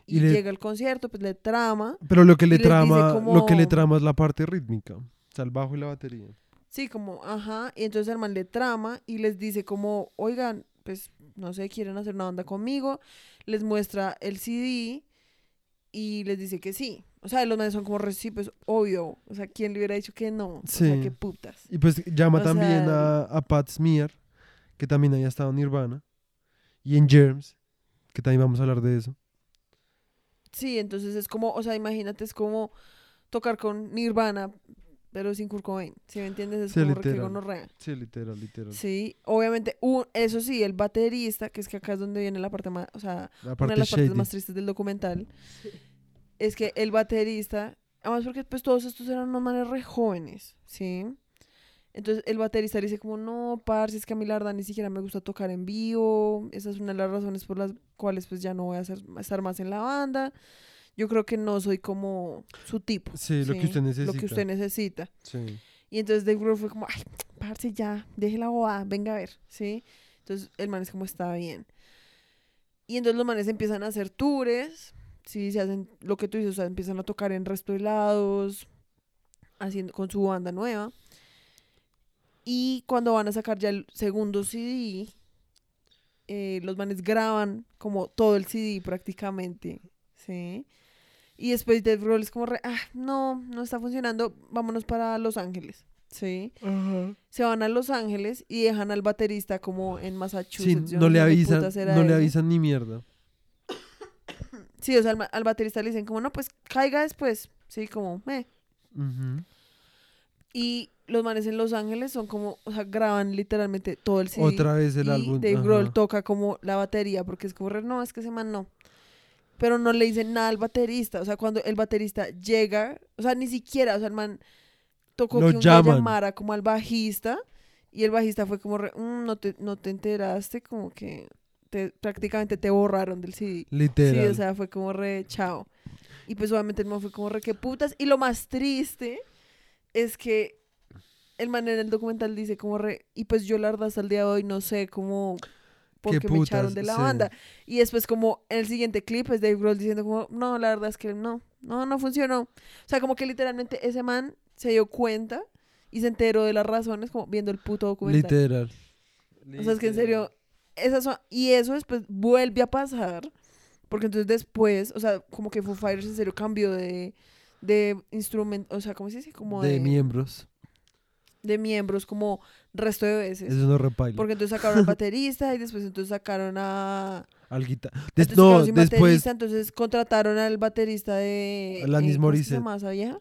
y, Y le- llega al concierto, pues le trama. Pero lo que le trama, lo que le como- trama es la parte rítmica. O sea, el bajo y la batería. Sí, como, ajá. Y entonces el man le trama y les dice como, oigan, pues, no sé, quieren hacer una banda conmigo. Les muestra el CD y les dice que sí. O sea, los manes son como, sí, pues, obvio. O sea, ¿quién le hubiera dicho que no? O sea, Sí. qué putas. Y pues llama O también sea- a, a Pat Smear, que también había estado en Nirvana. Y en Germs, que también vamos a hablar de eso. Sí, entonces es como, o sea, imagínate, es como tocar con Nirvana, pero sin Kurt Cobain. ¿Sí me entiendes? Es Sí, como literal. gonorrea. Sí, literal, literal. Sí, obviamente, un- eso sí, el baterista, que es que acá es donde viene la parte más, o sea, La una parte de las partes shady. más tristes del documental, es que el baterista, además porque pues todos estos eran unos manes re jóvenes, ¿sí? Entonces el baterista le dice como, no, parce, es que a mí la verdad ni siquiera me gusta tocar en vivo, esa es una de las razones por las cuales pues ya no voy a, hacer- a estar más en la banda, yo creo que no soy como su tipo. Sí, lo que usted necesita. Lo que usted necesita. Sí. Y entonces Dave Grohl fue como, ay, parce, ya, deje la bobada, venga a ver, ¿sí? Entonces el man es como, está bien. Y entonces los manes empiezan a hacer tours, ¿sí? Se hacen lo que tú dices, o sea, empiezan a tocar en resto de lados, haciendo, con su banda nueva. Y cuando van a sacar ya el segundo CD, eh, los manes graban como todo el CD prácticamente, ¿sí? Y después Dave Grohl es como, re, ah, no, no está funcionando, vámonos para Los Ángeles, ¿sí? Se van a Los Ángeles y dejan al baterista como en Massachusetts. no le avisan, no le ni mierda. <coughs> Sí, o sea, al, baterista le dicen como, no, pues caiga después, sí, como, eh. Ujú. Y los manes en Los Ángeles son como, o sea, graban literalmente todo el CD. Otra vez el y álbum. Dave. Grohl toca como la batería, porque es como, re, no, es que ese man no. Pero no le dicen nada al baterista. O sea, cuando el baterista llega, o sea, ni siquiera, o sea, el man tocó que un llamara como al bajista Y el bajista fue como, re, "Mm, no, te, no te enteraste, como que te, prácticamente te borraron del CD. Literal. Sí, o sea, fue como re, chao. Y pues obviamente el man fue como re, qué putas. Y lo más triste es que el man en el documental dice como re, y pues yo la verdad hasta el día de hoy no sé cómo, por Qué qué me echaron de la sí. banda. Y después como en el siguiente clip es Dave Grohl diciendo como, no, la verdad es que no, no, no funcionó. O sea, como que literalmente ese man se dio cuenta y se enteró de las razones como viendo el puto documental. Literal. O sea, es que en serio, esas son, y eso después vuelve a pasar, porque entonces después, o sea, como que Foo Fighters en serio cambió de, de instrumento, o sea, ¿cómo se dice? Como De de, miembros. De miembros, como resto de veces. Eso no repaila. Porque entonces sacaron al <laughs> baterista y después entonces sacaron a... Al guita- entonces Des- no, después. entonces contrataron al baterista de... Alanis eh, ¿cómo es que se Morissette. esa vieja?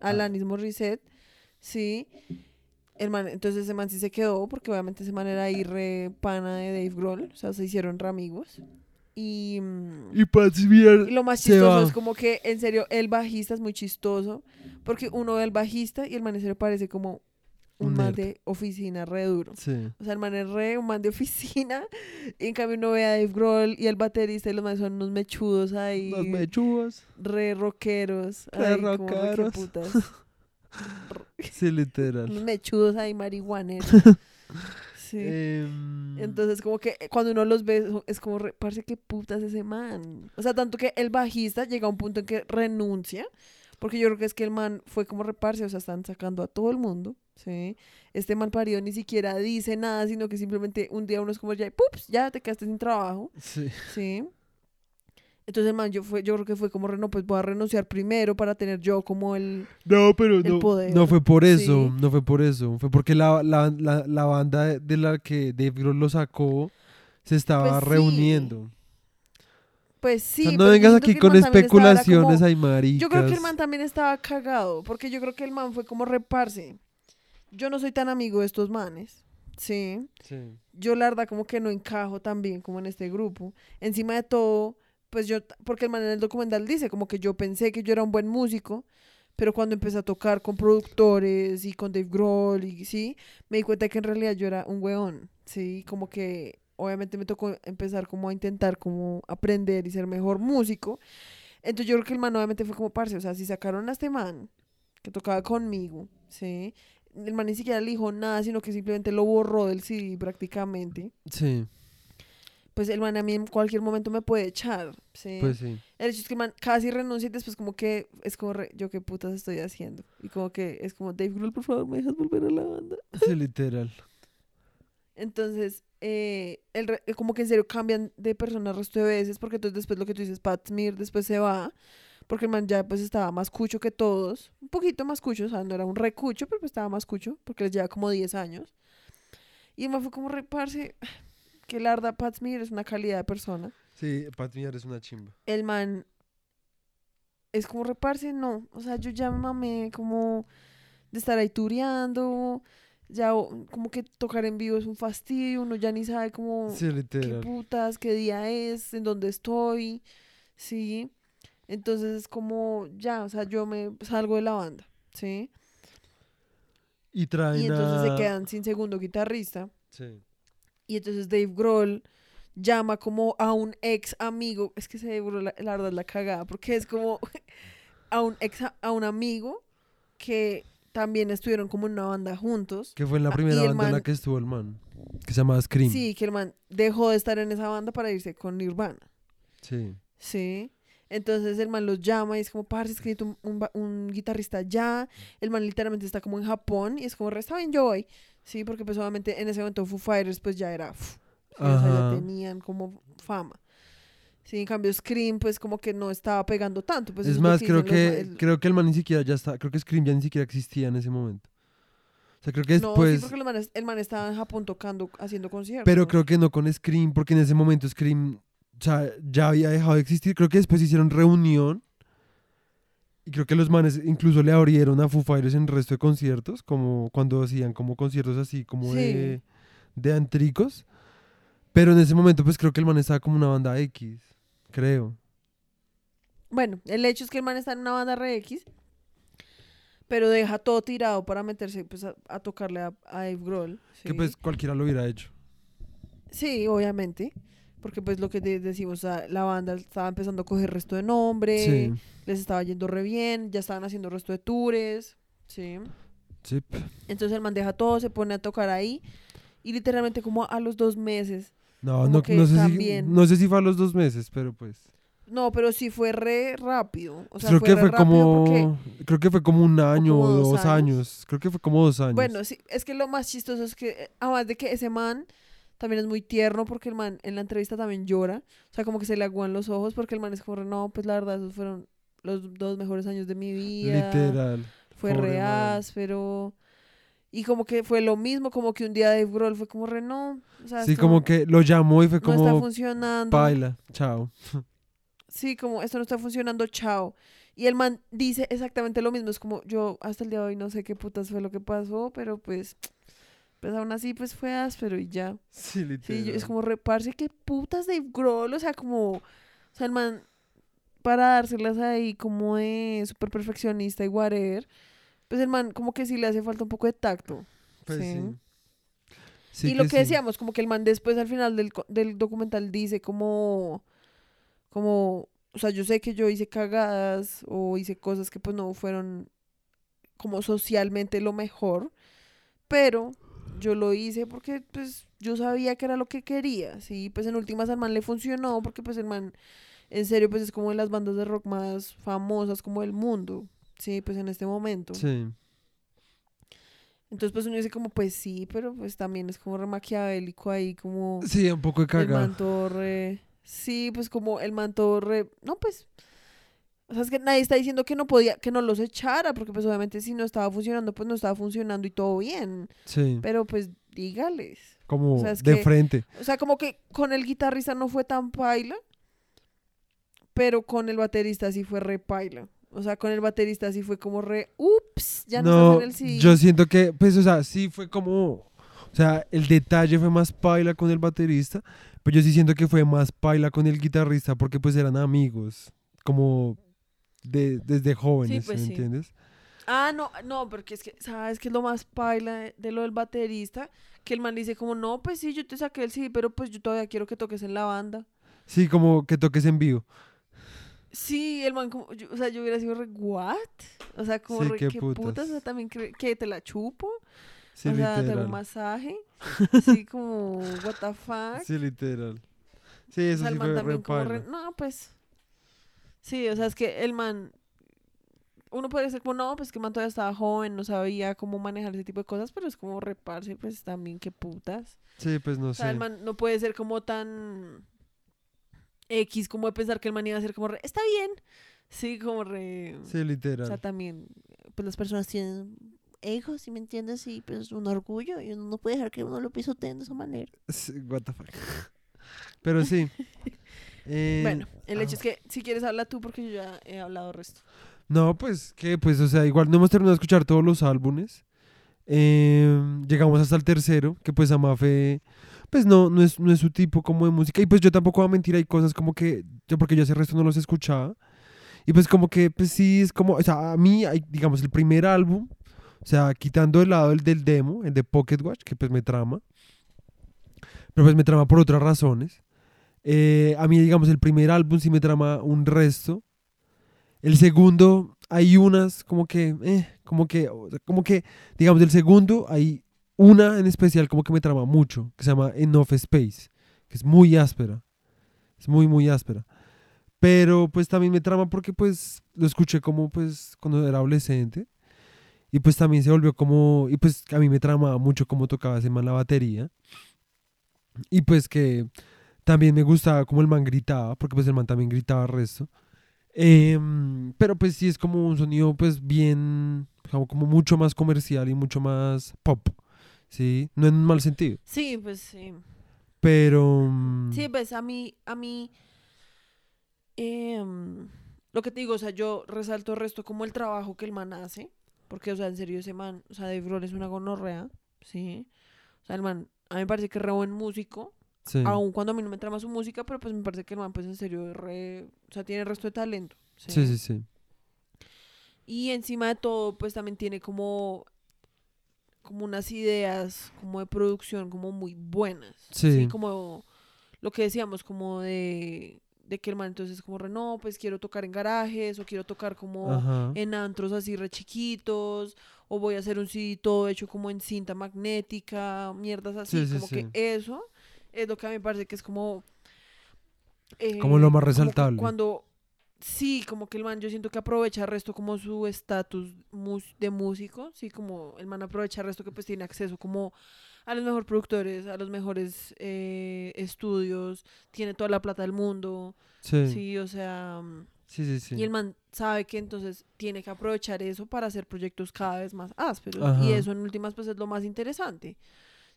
Alanis Morissette, sí. El man, entonces ese man sí se quedó, porque obviamente ese man era ahí re pana de Dave Grohl, o sea, se hicieron re amigos. Y, mm, Y y lo más chistoso es como que, en serio, el bajista es muy chistoso, porque uno ve al bajista y el man en serio parece como un man de oficina re duro. Sí. O sea, el man es re un man de oficina, <laughs> y en cambio uno ve a Dave Grohl y el baterista y los manes son unos mechudos ahí, Los mechúas. re rockeros. Re como que rockeros. putas. <laughs> Sí, literal. unos mechudos ahí marihuaneros. <laughs> Sí. Em, Entonces, como que eh, cuando uno los ve, es como, re- parce, qué putas ese man. O sea, tanto que el bajista llega a un punto en que renuncia, porque yo creo que es que el man fue como reparse, o sea, están sacando a todo el mundo, ¿sí? Este man parió ni siquiera dice nada, sino que simplemente un día uno es como, ya, pups, ya te quedaste sin trabajo, Sí. ¿sí? Entonces man, yo, fue, yo creo que fue como, no, pues voy a renunciar primero para tener yo como el... No, pero El no, poder, no fue por eso, sí. no fue por eso, fue porque la, la, la, la banda de- la que Dave Grohl lo sacó se estaba Pues sí. reuniendo. Pues O sí. sea, no pero vengas aquí con era como- especulaciones, ay maricas. Yo creo que el man también estaba cagado, porque yo creo que el man fue como reparse. Yo no soy tan amigo de estos manes, ¿sí? Sí. Yo la verdad como que no encajo tan bien como en este grupo. Encima de todo, pues yo, porque el man en el documental dice como que yo pensé que yo era un buen músico, pero cuando empecé a tocar con productores y con Dave Grohl y sí, me di cuenta que en realidad yo era un weón, ¿sí? Como que obviamente me tocó empezar como a intentar como aprender y ser mejor músico. Entonces yo creo que el man obviamente fue como parce, o sea, si sacaron a este man que tocaba conmigo, ¿sí? El man ni siquiera le dijo nada, sino que simplemente lo borró del CD prácticamente. Sí, Pues el man a mí en cualquier momento me puede echar, ¿sí? pues sí. El hecho es que el man casi renuncia y después como que es como, re- yo qué putas estoy haciendo. Y como que es como, Dave Grohl, por favor, ¿me dejas volver a la banda? <laughs> Sí, literal. Entonces, eh, el re- eh, como que en serio cambian de persona el resto de veces, porque entonces después lo que tú dices, Pat Smear después se va, porque el man ya pues estaba más cucho que todos, un poquito más cucho, o sea, no era un recucho, pero pues estaba más cucho, porque les lleva como 10 años. Y el man fue como reparse, que la verdad Pat Smear es una calidad de persona. Sí, Pat Smear es una chimba. el man es como reparse, no. O sea, yo ya me mamé como de estar ahí tureando. Ya como que tocar en vivo es un fastidio, uno ya ni sabe como Sí, qué putas, qué día es, en dónde estoy, sí. Entonces es como ya, o sea, yo me salgo de la banda, sí. Y traen Y entonces a- se quedan sin segundo guitarrista. Sí. Y entonces Dave Grohl llama como a un ex amigo. Es que Dave Grohl, la, la verdad, es la cagada. Porque es como <laughs> a un ex, a- un amigo que también estuvieron como en una banda juntos. Que fue en la Ah, primera banda en la que estuvo el man. Que se llamaba Scream. Sí, que el man dejó de estar en esa banda para irse con Nirvana. Sí. Sí. Entonces el man los llama y es como, parce, es que necesito un, un guitarrista ya. El man literalmente está como en Japón y es como, "Re, está bien, yo voy. Sí, porque pues obviamente en ese momento Foo Fighters pues ya era, o sea, ya tenían como fama. Sí, en cambio Scream pues como que no estaba pegando tanto. Pues es más, que creo los que, el- creo que el man ni siquiera ya está. Creo que Scream ya ni siquiera existía en ese momento. O sea, creo que No, después. sí, porque manes- el man estaba en Japón tocando, haciendo conciertos. Pero creo que no con Scream, porque en ese momento Scream o sea, ya había dejado de existir. Creo que después hicieron reunión. Y creo que los manes incluso le abrieron a Foo Fighters en el resto de conciertos, como cuando hacían como conciertos así, como Sí. de, de antricos. Pero en ese momento, pues creo que el man estaba como una banda X, creo. Bueno, el hecho es que el man está en una banda RX. Pero deja todo tirado para meterse pues, a, a tocarle a, a Dave Grohl. Que pues cualquiera lo hubiera hecho. Sí, obviamente. Porque pues lo que de- decimos, la banda estaba empezando a coger resto de nombre, Sí, les estaba yendo re bien, ya estaban haciendo resto de tours, sí. sí. Entonces el man deja todo, se pone a tocar ahí y literalmente como a los dos meses. No, Como no, no sé si, no sé si fue a los dos meses, pero pues. No, pero sí fue re rápido. O sea, creo fue que re fue rápido porque- como, creo que fue como un año como o dos dos años. años. Creo que fue como dos años. Bueno, sí, es que lo más chistoso es que, eh, además de que ese man también es muy tierno porque el man en la entrevista también llora. O sea, como que se le aguan los ojos porque el man es como, no, pues la verdad, esos fueron los dos mejores años de mi vida. literal. Fue pobre re áspero. Y como que fue lo mismo, como que un día Dave Grohl fue como re, no. O sea, Sí, esto como que lo llamó y fue no está como funcionando. baila, chao. Sí, como esto no está funcionando, chao. Y el man dice exactamente lo mismo. Es como, yo hasta el día de hoy no sé qué putas fue lo que pasó, pero pues, pues aún así, pues fue áspero y ya. Sí, literal. Sí, es como reparse, qué putas de Grohl. O sea, como, o sea, el man, para dárselas ahí como de súper perfeccionista y whatever, pues el man como que sí le hace falta un poco de tacto. Pues sí. sí. Sí y lo que decíamos, como que el man después al final del, del documental dice como, como, o sea, yo sé que yo hice cagadas o hice cosas que pues no fueron como socialmente lo mejor, pero yo lo hice porque pues yo sabía que era lo que quería, sí, pues en últimas al man le funcionó porque pues el man, en serio, pues es como de las bandas de rock más famosas como del mundo, sí, pues en este momento. Sí. Entonces, pues uno dice como, pues sí, pero pues también es como re maquiavélico ahí, como Sí, un poco de el cagada. manto re... Sí, pues como el manto re... No, pues... O sea, es que nadie está diciendo que no podía, que no los echara, porque pues obviamente si no estaba funcionando, pues no estaba funcionando y todo bien. Sí, Pero pues dígales. como o sea, es de que- frente. O sea, como que con el guitarrista no fue tan paila, pero con el baterista sí fue re paila. O sea, con el baterista sí fue como re... Ups, ya no, no, el sí. yo siento que, pues, o sea, sí fue como, o sea, el detalle fue más paila con el baterista, pero yo sí siento que fue más paila con el guitarrista porque pues eran amigos, como de, desde jóvenes, pues ¿me sí. entiendes? Ah, no, no, porque es que, ¿sabes qué es lo más paila de, de lo del baterista? Que el man dice como, no, pues sí, yo te saqué el sí, pero pues yo todavía quiero que toques en la banda. Sí, como que toques en vivo. Sí, el man como, yo- o sea, yo hubiera sido re, ¿what? O sea, como Sí, re, qué qué, putas. putas. o sea, también que te la chupo, Sí, o sea, te hago un masaje, <laughs> sí, como, what the fuck. Sí, literal. Sí, o eso sea, el sí man fue re también como re, paila. no, pues, sí, o sea, es que el man, uno puede decir como, no, pues que el man todavía estaba joven, no sabía cómo manejar ese tipo de cosas, pero es como reparse, pues también, qué putas. Sí, pues no O sea, sé. el man no puede ser como tan X como de pensar que el man iba a ser como re, está bien. Sí, como re... Sí, O literal. sea, también, pues las personas tienen egos, si me entiendes? Y pues un orgullo, y uno no puede dejar que uno lo pisoteen de esa manera. Sí, What the fuck. <laughs> Pero sí. <laughs> Eh, bueno, el hecho ah. es que si quieres habla tú porque yo ya he hablado resto. No, pues que, pues, o sea, igual no hemos terminado de escuchar todos los álbumes. Em, llegamos hasta el tercero, que pues Amafe, pues no, no es, no es su tipo como de música. Y pues yo tampoco voy a mentir, hay cosas como que, yo porque yo hace resto no los escuchaba. Y pues como que, pues sí, es como, o sea, a mí, hay, digamos, el primer álbum, o sea, quitando el lado el del demo, el de Pocket Watch, que pues me trama. Pero pues me trama por otras razones. Eh, a mí, digamos, el primer álbum sí me trama un resto. El segundo, hay unas como que, eh, como que, como que, digamos, del segundo hay una en especial como que me trama mucho, que se llama Enough Space, que es muy áspera, es muy, muy áspera. Pero pues también me trama porque pues lo escuché como pues cuando era adolescente. Y pues también se volvió como, y pues a mí me trama mucho cómo tocaba ese man la batería. Y pues que también me gustaba como el man gritaba, porque pues el man también gritaba resto. Em, pero pues sí es como un sonido pues bien, como, como mucho más comercial y mucho más pop, ¿sí? No en un mal sentido, Sí, pues sí. pero... mm, Sí, pues a mí, a mí, em, lo que te digo, o sea, yo resalto el resto como el trabajo que el man hace, porque, o sea, en serio, ese man, o sea, Dave Grohl es una gonorrea, ¿sí? O sea, el man, a mí me parece que es re buen músico, sí. aun cuando a mí no me trama su música, pero pues me parece que el man, pues en serio, es re, o sea, tiene el resto de talento, ¿sí? Sí, sí, sí. Y encima de todo, pues también tiene como, como unas ideas como de producción como muy buenas. Sí. Como lo que decíamos, como de, de que el man entonces como, re, no, pues quiero tocar en garajes o quiero tocar como Ajá. en antros así re chiquitos o voy a hacer un CD todo hecho como en cinta magnética, mierdas así, Sí, sí, como que eso es lo que a mí me parece que es como... eh, Como lo más resaltable. Cuando... Sí, como que el man yo siento que aprovecha el resto como su estatus de músico, sí, como el man aprovecha el resto que pues tiene acceso como a los mejores productores, a los mejores eh, estudios, tiene toda la plata del mundo, Sí. Sí, sí, o sea... mm, sí, sí. y el man sabe que entonces tiene que aprovechar eso para hacer proyectos cada vez más ásperos. Ajá. Y eso en últimas pues es lo más interesante.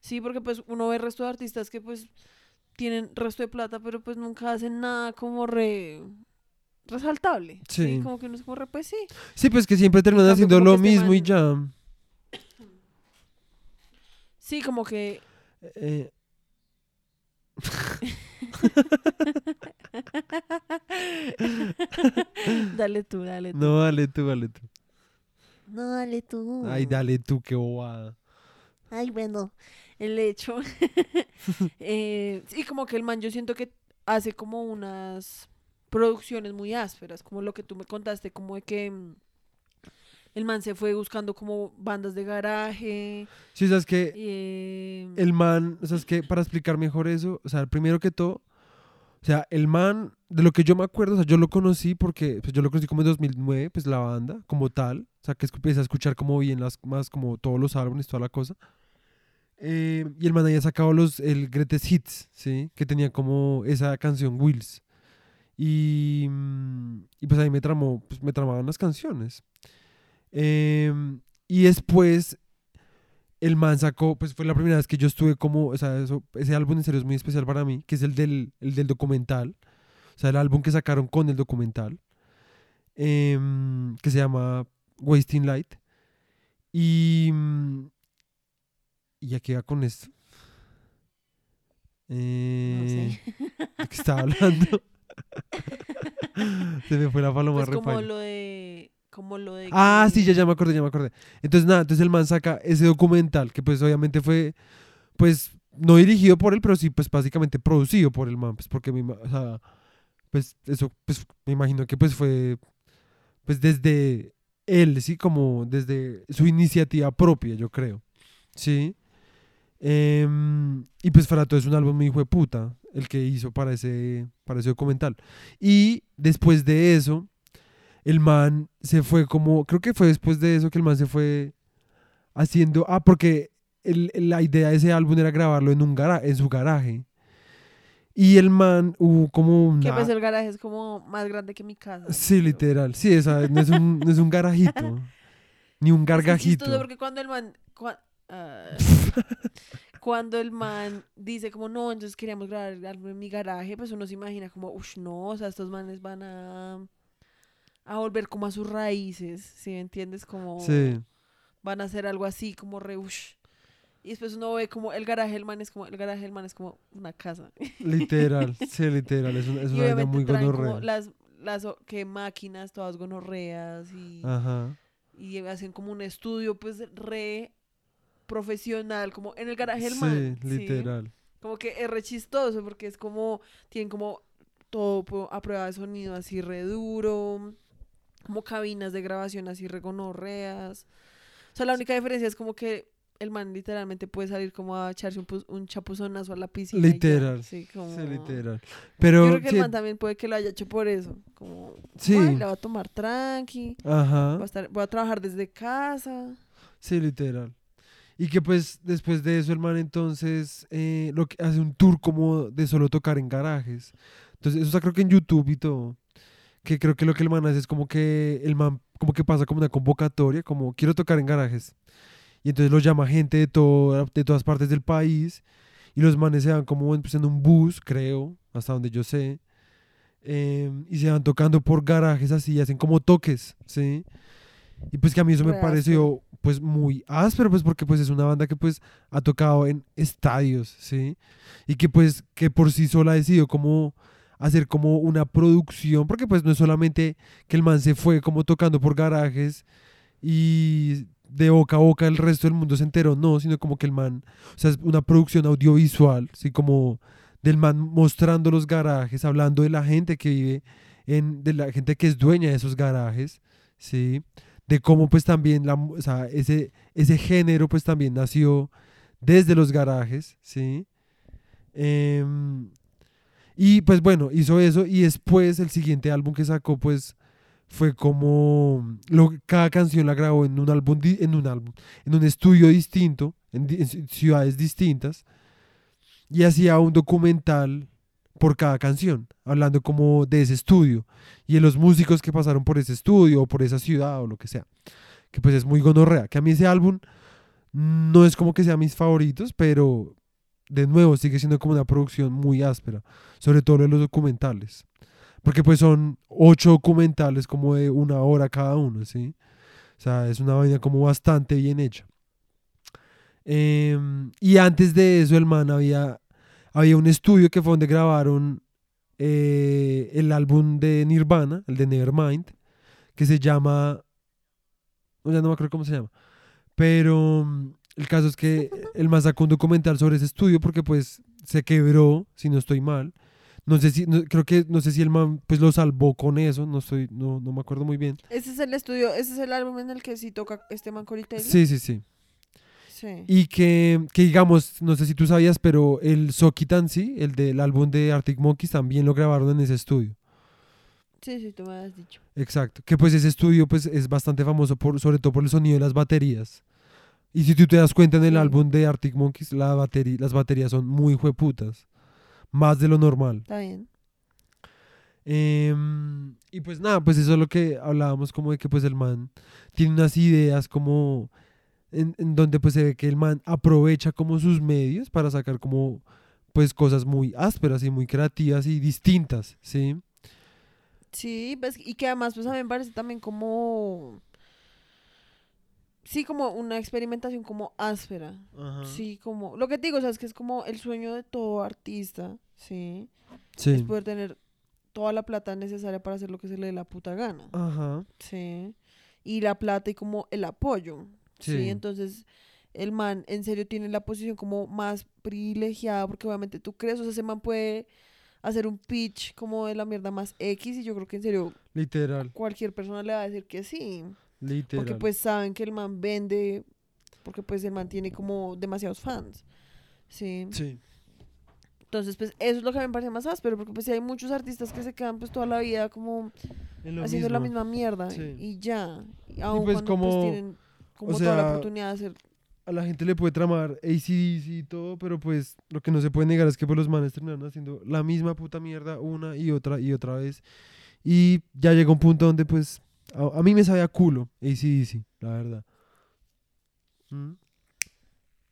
Sí, porque pues uno ve el resto de artistas que pues tienen resto de plata, pero pues nunca hacen nada como re resaltable. Sí. Sí. como que uno es como re, pues sí. Sí, pues que siempre terminan haciendo lo este mismo y ya. Sí, como que Eh, <laughs> dale tú, dale tú. no, dale tú, dale tú. No, dale tú. Ay, dale tú, qué bobada. Ay, bueno, el hecho. <laughs> eh, sí, como que el man, yo siento que hace como unas producciones muy ásperas, como lo que tú me contaste, como de que mm, el man se fue buscando como bandas de garaje. Sí, sabes que eh, el man, o sea, es que para explicar mejor eso, o sea, primero que todo, o sea, el man, de lo que yo me acuerdo, o sea, yo lo conocí porque, pues yo lo conocí como en 2009, pues la banda, como tal, o sea, que empecé a escuchar como bien las, más como todos los álbumes, toda la cosa. Eh, y el man había sacado los, el Greatest Hits, ¿sí? Que tenía como esa canción Wills. Y, mm, y pues ahí me tramó, pues me tramaban las canciones. Em, y después el man sacó, pues fue la primera vez que yo estuve como, o sea, eso- ese álbum en serio es muy especial para mí, que es el del, el del documental, o sea, el álbum que sacaron con el documental, em, que se llama Wasting Light. Y, y ya queda con esto. no Eh, sé. <laughs> ¿De qué estaba hablando? <laughs> Se me fue la paloma Pues como repaño. lo de. Como lo de. Ah, que- sí, ya, ya me acordé, ya me acordé. Entonces, nada, entonces el man saca ese documental que pues obviamente fue, pues, no dirigido por él, pero sí, pues básicamente producido por el man, pues porque, ima- o sea, pues eso, pues me imagino que pues fue, pues desde él, sí, como desde su iniciativa propia, yo creo, sí. Em, y pues para todo es un álbum muy hijo de puta, el que hizo para ese, para ese documental. Y después de eso, el man se fue como, creo que fue después de eso que el man se fue haciendo, ah, porque el- la idea de ese álbum era grabarlo en, un gara, en su garaje. Y el man hubo como Que una... pues el garaje es como más grande que mi casa. Sí, pero- literal. Sí, esa, no, es un, no es un garajito. ni un <laughs> Es que es gargajito. chistoso porque cuando el man. cua- <laughs> cuando el man dice como no, entonces queríamos grabar algo en mi garaje, pues uno se imagina como, uff, no, o sea, estos manes van a. a volver como a sus raíces, ¿sí me entiendes? Como Sí, van a hacer algo así, como re, ush. Y después uno ve como el garaje del man es como, el garaje del man es como una casa. <laughs> literal. Sí, literal. Es, una- es una obviamente muy gonorrea. las, las o- que máquinas todas gonorreas y, Ajá. y hacen como un estudio pues re profesional, como en el garaje del man. ¿sí? literal. Como que es re chistoso porque es como, tienen como todo a prueba de sonido así re duro, como cabinas de grabación así re gonorreas. O sea, la única diferencia es como que el man literalmente puede salir como a echarse un, un chapuzonazo a la piscina. Literal. Sí, como... Sí, literal. Yo Pero... creo que sí, el man también puede que lo haya hecho por eso. Como, Sí. "Ay, la va a tomar tranqui, Ajá. voy a, estar, voy a trabajar desde casa. Sí, literal. Y que pues después de eso el man entonces eh, lo que hace un tour como de solo tocar en garajes. Entonces eso está creo que en YouTube y todo. Que creo que lo que el man hace es como que el man como que pasa como una convocatoria, como quiero tocar en garajes. Y entonces lo llama gente de, toda- de todas partes del país. Y los manes se van como en, pues, en un bus, creo, hasta donde yo sé. em, y se van tocando por garajes así, hacen como toques, ¿sí? Y pues que a mí eso me Re pareció pues muy áspero, pues porque pues es una banda que pues ha tocado en estadios, ¿sí? Y que pues que por sí sola ha decidido como hacer como una producción, porque pues no es solamente que el man se fue como tocando por garajes y de boca a boca el resto del mundo se enteró, no, sino como que el man, o sea, es una producción audiovisual, así como del man mostrando los garajes, hablando de la gente que vive en, de la gente que es dueña de esos garajes, ¿sí? De cómo pues también la, ese, género pues también nació desde los garajes, ¿sí? Em, y pues bueno, hizo eso y después el siguiente álbum que sacó pues fue como lo, cada canción la grabó en un álbum en un álbum en un estudio distinto en, ciudades distintas y hacía un documental por cada canción hablando como de ese estudio y de los músicos que pasaron por ese estudio o por esa ciudad o lo que sea que pues es muy gonorrea que a mí ese álbum no es como que sea mis favoritos pero de nuevo sigue siendo como una producción muy áspera sobre todo en los documentales porque pues son ocho documentales como de una hora cada uno, ¿sí? O sea, es una vaina como bastante bien hecha. Em, y antes de eso, el man había, había un estudio que fue donde grabaron eh, el álbum de Nirvana, el de Nevermind, que se llama... Ya no me acuerdo cómo se llama. Pero mm, el caso es que el man sacó un documental sobre ese estudio porque pues se quebró, si no estoy mal. No sé si, no- creo que, no sé si el man pues lo salvó con eso, no estoy, no, no me acuerdo muy bien. Ese es el estudio, ese es el álbum en el que sí toca este man Corey Taylor. Sí, sí, sí. Sí. Y que, que digamos, no sé si tú sabías, pero el Soki Tansi, el del álbum de Arctic Monkeys, también lo grabaron en ese estudio. Sí, sí, tú me has dicho. Exacto. Que pues ese estudio pues es bastante famoso por, sobre todo por el sonido de las baterías. Y si tú te das cuenta en el Sí. álbum de Arctic Monkeys, la batería, las baterías son muy jueputas. Más de lo normal. Está bien. Em, y pues nada, pues eso es lo que hablábamos como de que pues el man tiene unas ideas como en, en donde pues se ve que el man aprovecha como sus medios para sacar como pues cosas muy ásperas y muy creativas y distintas, ¿sí? Sí, pues, y que además, pues a mí me parece también como. Sí, como una experimentación como áspera. Sí, como. Lo que te digo, o sea, es que es como el sueño de todo artista, ¿sí? Es Sí. poder tener toda la plata necesaria para hacer lo que se le dé la puta gana, Ajá. ¿sí? Y la plata y como el apoyo, ¿sí? Sí. Entonces, el man en serio tiene la posición como más privilegiada, porque obviamente tú crees, o sea, ese man puede hacer un pitch como de la mierda más X, y yo creo que en serio Literal, cualquier persona le va a decir que sí. literal. Porque pues saben que el man vende, porque pues el man tiene como demasiados fans. Sí. Sí. Entonces pues eso es lo que me parece más áspero, porque pues hay muchos artistas que se quedan pues toda la vida como haciendo la misma mierda Sí. y ya. Y aun pues, cuando como- pues tienen como o toda la oportunidad de hacer... a la gente le puede tramar ACDC y todo, pero pues lo que no se puede negar es que pues los manes terminaron haciendo la misma puta mierda una y otra y otra vez. Y ya llegó un punto donde pues a, a mí me sabía culo ACDC, la verdad. ¿Mm?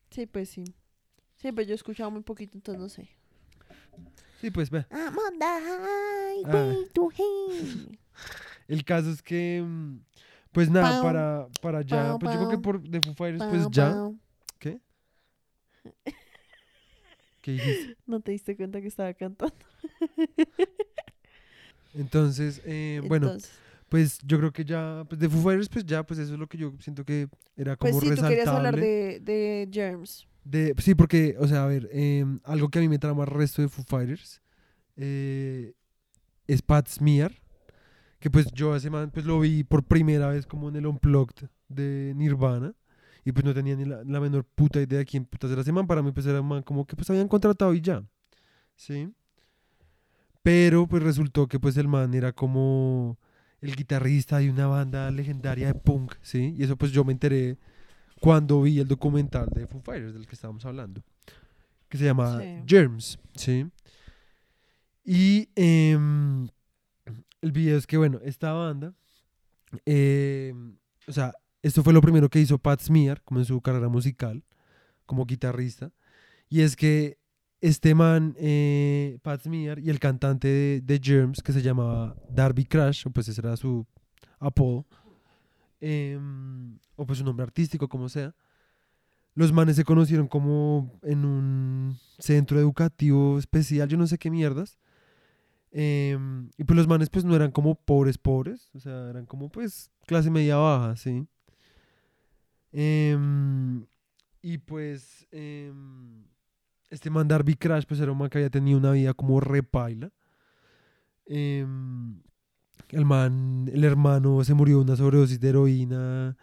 Sí, pues sí. Sí, pero yo he escuchado muy poquito, entonces no sé. Sí, pues ve. I'm on the highway Ah. to hell. <laughs> El caso es que mm, pues nada, Pau, para, para ya, pau, pues yo creo que por The Foo Fighters pues ya. ¿Qué? ¿Qué dijiste? <laughs> No te diste cuenta que estaba cantando. <laughs> Entonces, eh, bueno, Entonces, pues yo creo que ya, pues de Foo Fighters, pues ya, pues eso es lo que yo siento que era como pues sí, tú resaltable. querías hablar de, de Germs. De- sí, porque, o sea, a ver, em, algo que a mí me trama el resto de Foo Fighters eh, es Pat Smear, que pues yo ese man pues lo vi por primera vez como en el Unplugged de Nirvana y pues no tenía ni la, la menor puta idea de quién putas era ese man, para mí pues era un man como que pues habían contratado y ya, ¿sí? Pero pues resultó que pues el man era como el guitarrista de una banda legendaria de punk, ¿sí? Y eso pues yo me enteré cuando vi el documental de Foo Fighters del que estábamos hablando, que se llama Sí. Germs, ¿sí? Y em, el video es que, bueno, esta banda, em, o sea, esto fue lo primero que hizo Pat Smear, como en su carrera musical, como guitarrista, y es que este man, eh, Pat Smear, y el cantante de, de Germs, que se llamaba Darby Crash, pues ese era su apodo, em, o pues su nombre artístico, como sea, los manes se conocieron como en un centro educativo especial, yo no sé qué mierdas, Em, y pues los manes pues no eran como pobres, pobres, o sea, eran como pues clase media baja, ¿sí? Em, y pues em, este man Darby Crash pues era un man que había tenido una vida como repaila. El man, el hermano se murió de una sobredosis de heroína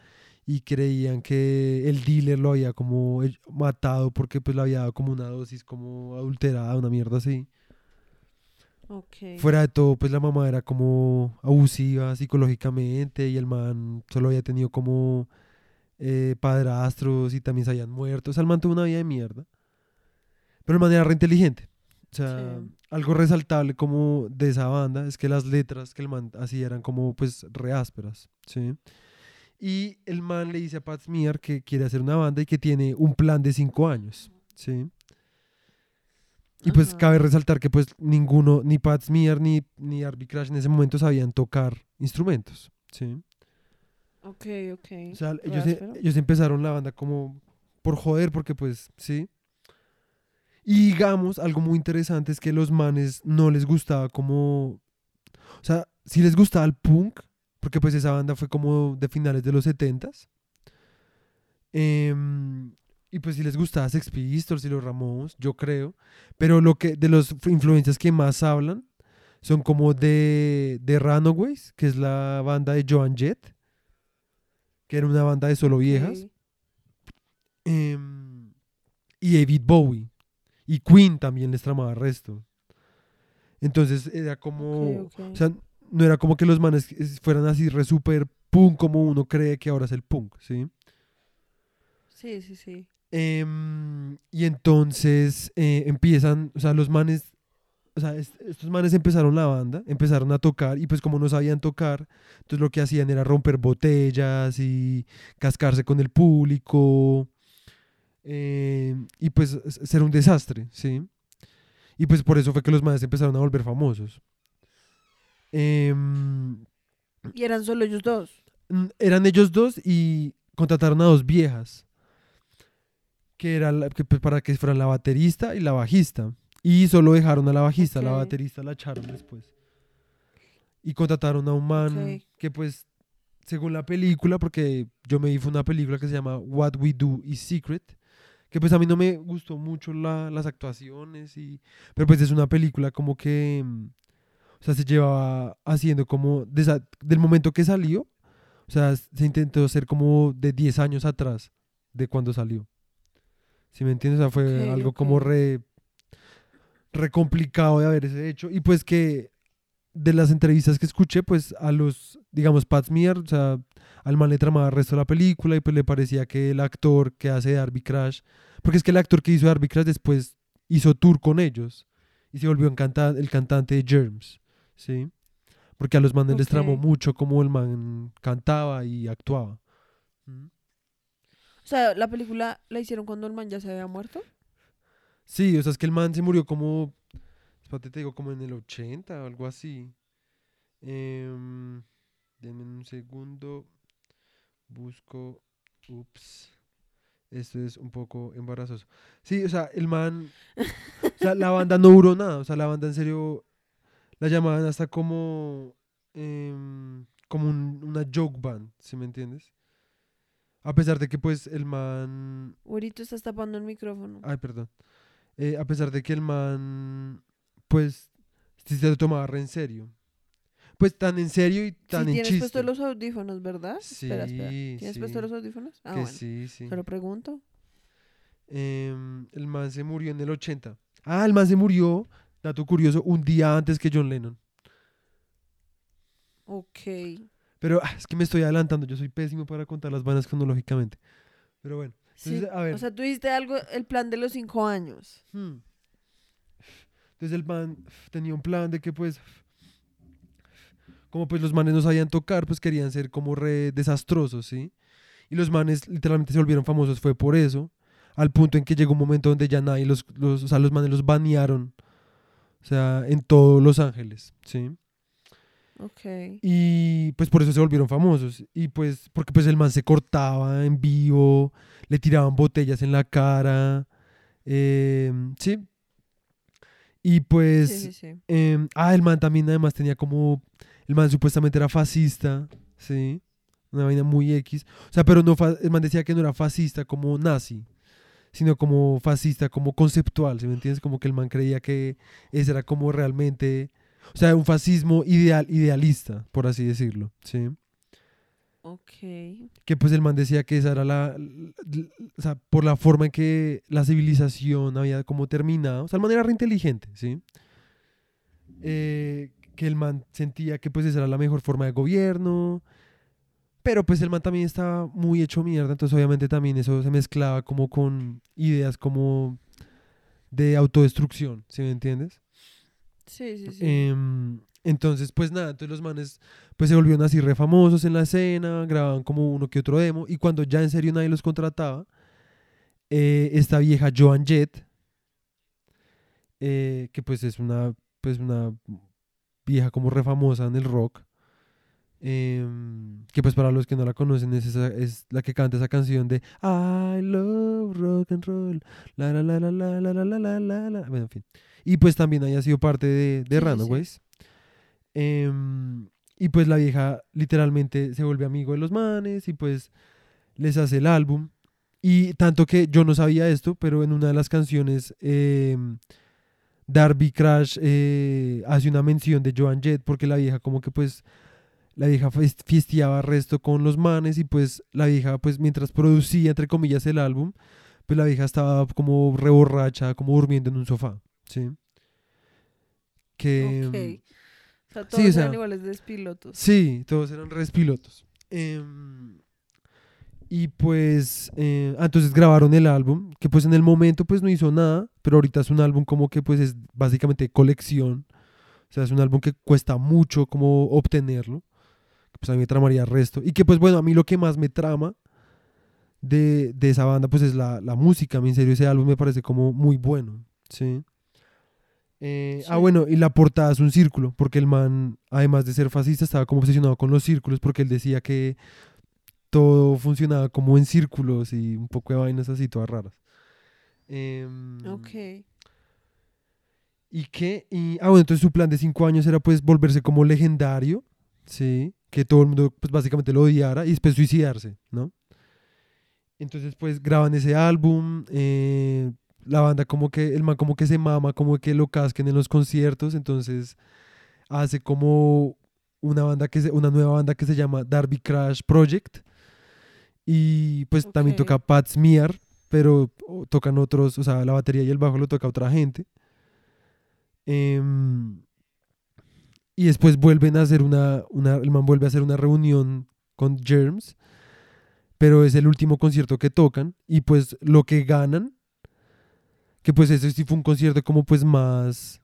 y creían que el dealer lo había como matado porque pues le había dado como una dosis como adulterada, una mierda así. Ok. Fuera de todo, pues la mamá era como abusiva psicológicamente y el man solo había tenido como eh, padrastros y también se habían muerto. O sea, el man tuvo una vida de mierda. Pero el man era re inteligente. O sea, Sí. algo resaltable como de esa banda es que las letras que el man hacía eran como pues re ásperas, ¿sí? Y el man le dice a Pat Smear que quiere hacer una banda y que tiene un plan de cinco años, ¿sí? Y pues Ajá. cabe resaltar que pues ninguno, ni Pat Smear ni, ni Arby Crash en ese momento sabían tocar instrumentos, ¿sí? Ok, ok. O sea, ellos, ellos empezaron la banda como por joder, porque pues, sí. Y digamos, algo muy interesante es que los manes no les gustaba como... O sea, sí les gustaba el punk, porque pues esa banda fue como de finales de los 70s. Em, y pues sí les gustaba Sex Pistols y los Ramones, yo creo. Pero lo que de las influencias que más hablan son como de, de Runaways, que es la banda de Joan Jett, que era una banda de solo viejas. Em, y David Bowie. Y Queen también les tramaba resto. Entonces era como. O sea, no era como que los manes es- fueran así re super punk como uno cree que ahora es el punk, ¿sí? Sí, sí, sí. Em, y entonces eh, empiezan, o sea, los manes, o sea, est- estos manes empezaron la banda, empezaron a tocar y pues como no sabían tocar, entonces lo que hacían era romper botellas y cascarse con el público em, y pues ser un desastre, ¿sí? Y pues por eso fue que los manes empezaron a volver famosos. Em, Y eran solo ellos dos. Eran ellos dos y contrataron a dos viejas que era la- que, pues, para que fueran la baterista y la bajista y solo dejaron a la bajista la Ok. baterista la echaron después y contrataron a un man Ok. que pues según la película porque yo me vi fue una película que se llama What We Do is Secret que pues a mí no me gustó mucho la- las actuaciones y pero pues es una película como que mm, o sea se llevaba haciendo como desa- del momento que salió o sea, se intentó hacer como de 10 años atrás de cuando salió. ¿Sí me entiendes? O sea, fue algo como re, re complicado de haberse hecho. Y pues que de las entrevistas que escuché, pues a los, digamos, Pat Smear, o sea, al man le tramaba el resto de la película y pues le parecía que el actor que hace Darby Crash, porque es que el actor que hizo Darby Crash después hizo tour con ellos y se volvió canta- el cantante de Germs, ¿sí? Porque a los manes les tramó mucho como el man cantaba y actuaba. ¿Mm? O sea, la película la hicieron cuando el man ya se había muerto. Sí, o sea, es que el man se murió como, espérate, te digo, como en el 80 o algo así. Em, denme un segundo, busco, ups, esto es un poco embarazoso. Sí, o sea, el man, o sea, la banda no duró nada, o sea, la banda en serio la llamaban hasta como, em, como un- una joke band, ¿sí me entiendes? A pesar de que pues el man Ahorita estás tapando el micrófono. Ay, perdón. Eh, a pesar de que el man, pues, sí se lo tomaba re en serio. Pues tan en serio y Sí, tan en tienes chiste. puesto los audífonos, ¿verdad? espera, espera. Sí, ¿Tienes puesto sí. los audífonos? Ah, que bueno. sí, sí. Te lo pregunto. Em, el man se murió en el 80. Ah, el man se murió, dato curioso, un día antes que John Lennon. Ok. Pero ah, es que me estoy adelantando, yo soy pésimo para contar las vainas cronológicamente. Pero bueno, Sí. Entonces, a ver. O sea, tú dijiste algo, el plan de los cinco años. Hmm. Entonces el man tenía un plan de que pues como pues los manes no sabían tocar, pues querían ser como re desastrosos, ¿sí? Y los manes literalmente se volvieron famosos fue por eso, al punto en que llegó un momento donde ya nadie los, los o sea, los manes los banearon, o sea, en todos Los Ángeles, ¿sí? Ok. Y pues por eso se volvieron famosos. Y pues porque pues el man se cortaba en vivo, le tiraban botellas en la cara. eh, sí. Y pues, Sí, sí, sí. em, ah, el man también además tenía como, el man supuestamente era fascista, ¿sí? Una vaina muy X. O sea, pero no, el man decía que no era fascista como nazi, sino como fascista, como conceptual, ¿sí me entiendes? Como que el man creía que ese era como realmente, o sea, un fascismo ideal, idealista, por así decirlo, ¿sí? Ok. que pues el man decía que esa era la, o sea, por la forma en que la civilización había como terminado, o sea, el man era re inteligente, ¿sí? Eh, que el man sentía que pues esa era la mejor forma de gobierno, pero pues el man también estaba muy hecho mierda, entonces obviamente también eso se mezclaba como con ideas como de autodestrucción, ¿sí me entiendes? Em, entonces, pues nada, entonces los manes pues se volvieron así re famosos en la escena, grababan como uno que otro demo, y cuando ya en serio nadie los contrataba, eh, esta vieja Joan Jett, eh, que pues es una, pues una vieja como re famosa en el rock, em, que pues para los que no la conocen es, es la que canta esa canción de I love rock and roll, la la la la la la la la la la, bueno, en fin. Y pues también haya sido parte de, de Sí. Runaways. Em, y pues la vieja literalmente se vuelve amigo de los manes y pues les hace el álbum. Y tanto que yo no sabía esto, pero en una de las canciones em, Darby Crash eh, hace una mención de Joan Jett porque la vieja como que pues la vieja fiesteaba resto con los manes y pues la vieja pues mientras producía entre comillas el álbum, pues la vieja estaba como reborracha, como durmiendo en un sofá, ¿sí? Que... ok. O sea, sí, todos o sea, eran iguales de pilotos. Sí, todos eran res pilotos. Em, y pues, eh, ah, entonces grabaron el álbum, que pues en el momento pues no hizo nada, pero ahorita es un álbum como que pues es básicamente colección. O sea, es un álbum que cuesta mucho como obtenerlo. que, Pues a mí me tramaría resto. Y que pues bueno, a mí lo que más me trama de, de esa banda pues es la, la música. A mí en serio ese álbum me parece como muy bueno. Sí. Eh, Ah, Sí. bueno, y la portada es un círculo, porque el man, además de ser fascista, estaba como obsesionado con los círculos, porque él decía que todo funcionaba como en círculos y un poco de vainas así, todas raras. Em, Ok. ¿Y qué? Y, ah, bueno, entonces su plan de cinco años era pues volverse como legendario, ¿sí? Que todo el mundo pues básicamente lo odiara y después suicidarse, ¿no? Entonces pues graban ese álbum, eh, la banda como que, el man como que se mama, como que lo casquen en los conciertos, entonces hace como una banda que se- una nueva banda que se llama Darby Crash Project y pues también Ok. toca Pat Smear, pero tocan otros, o sea, la batería y el bajo lo toca otra gente. Em, y después vuelven a hacer una, una, el man vuelve a hacer una reunión con Germs, pero es el último concierto que tocan y pues lo que ganan, que pues ese sí fue un concierto como pues más,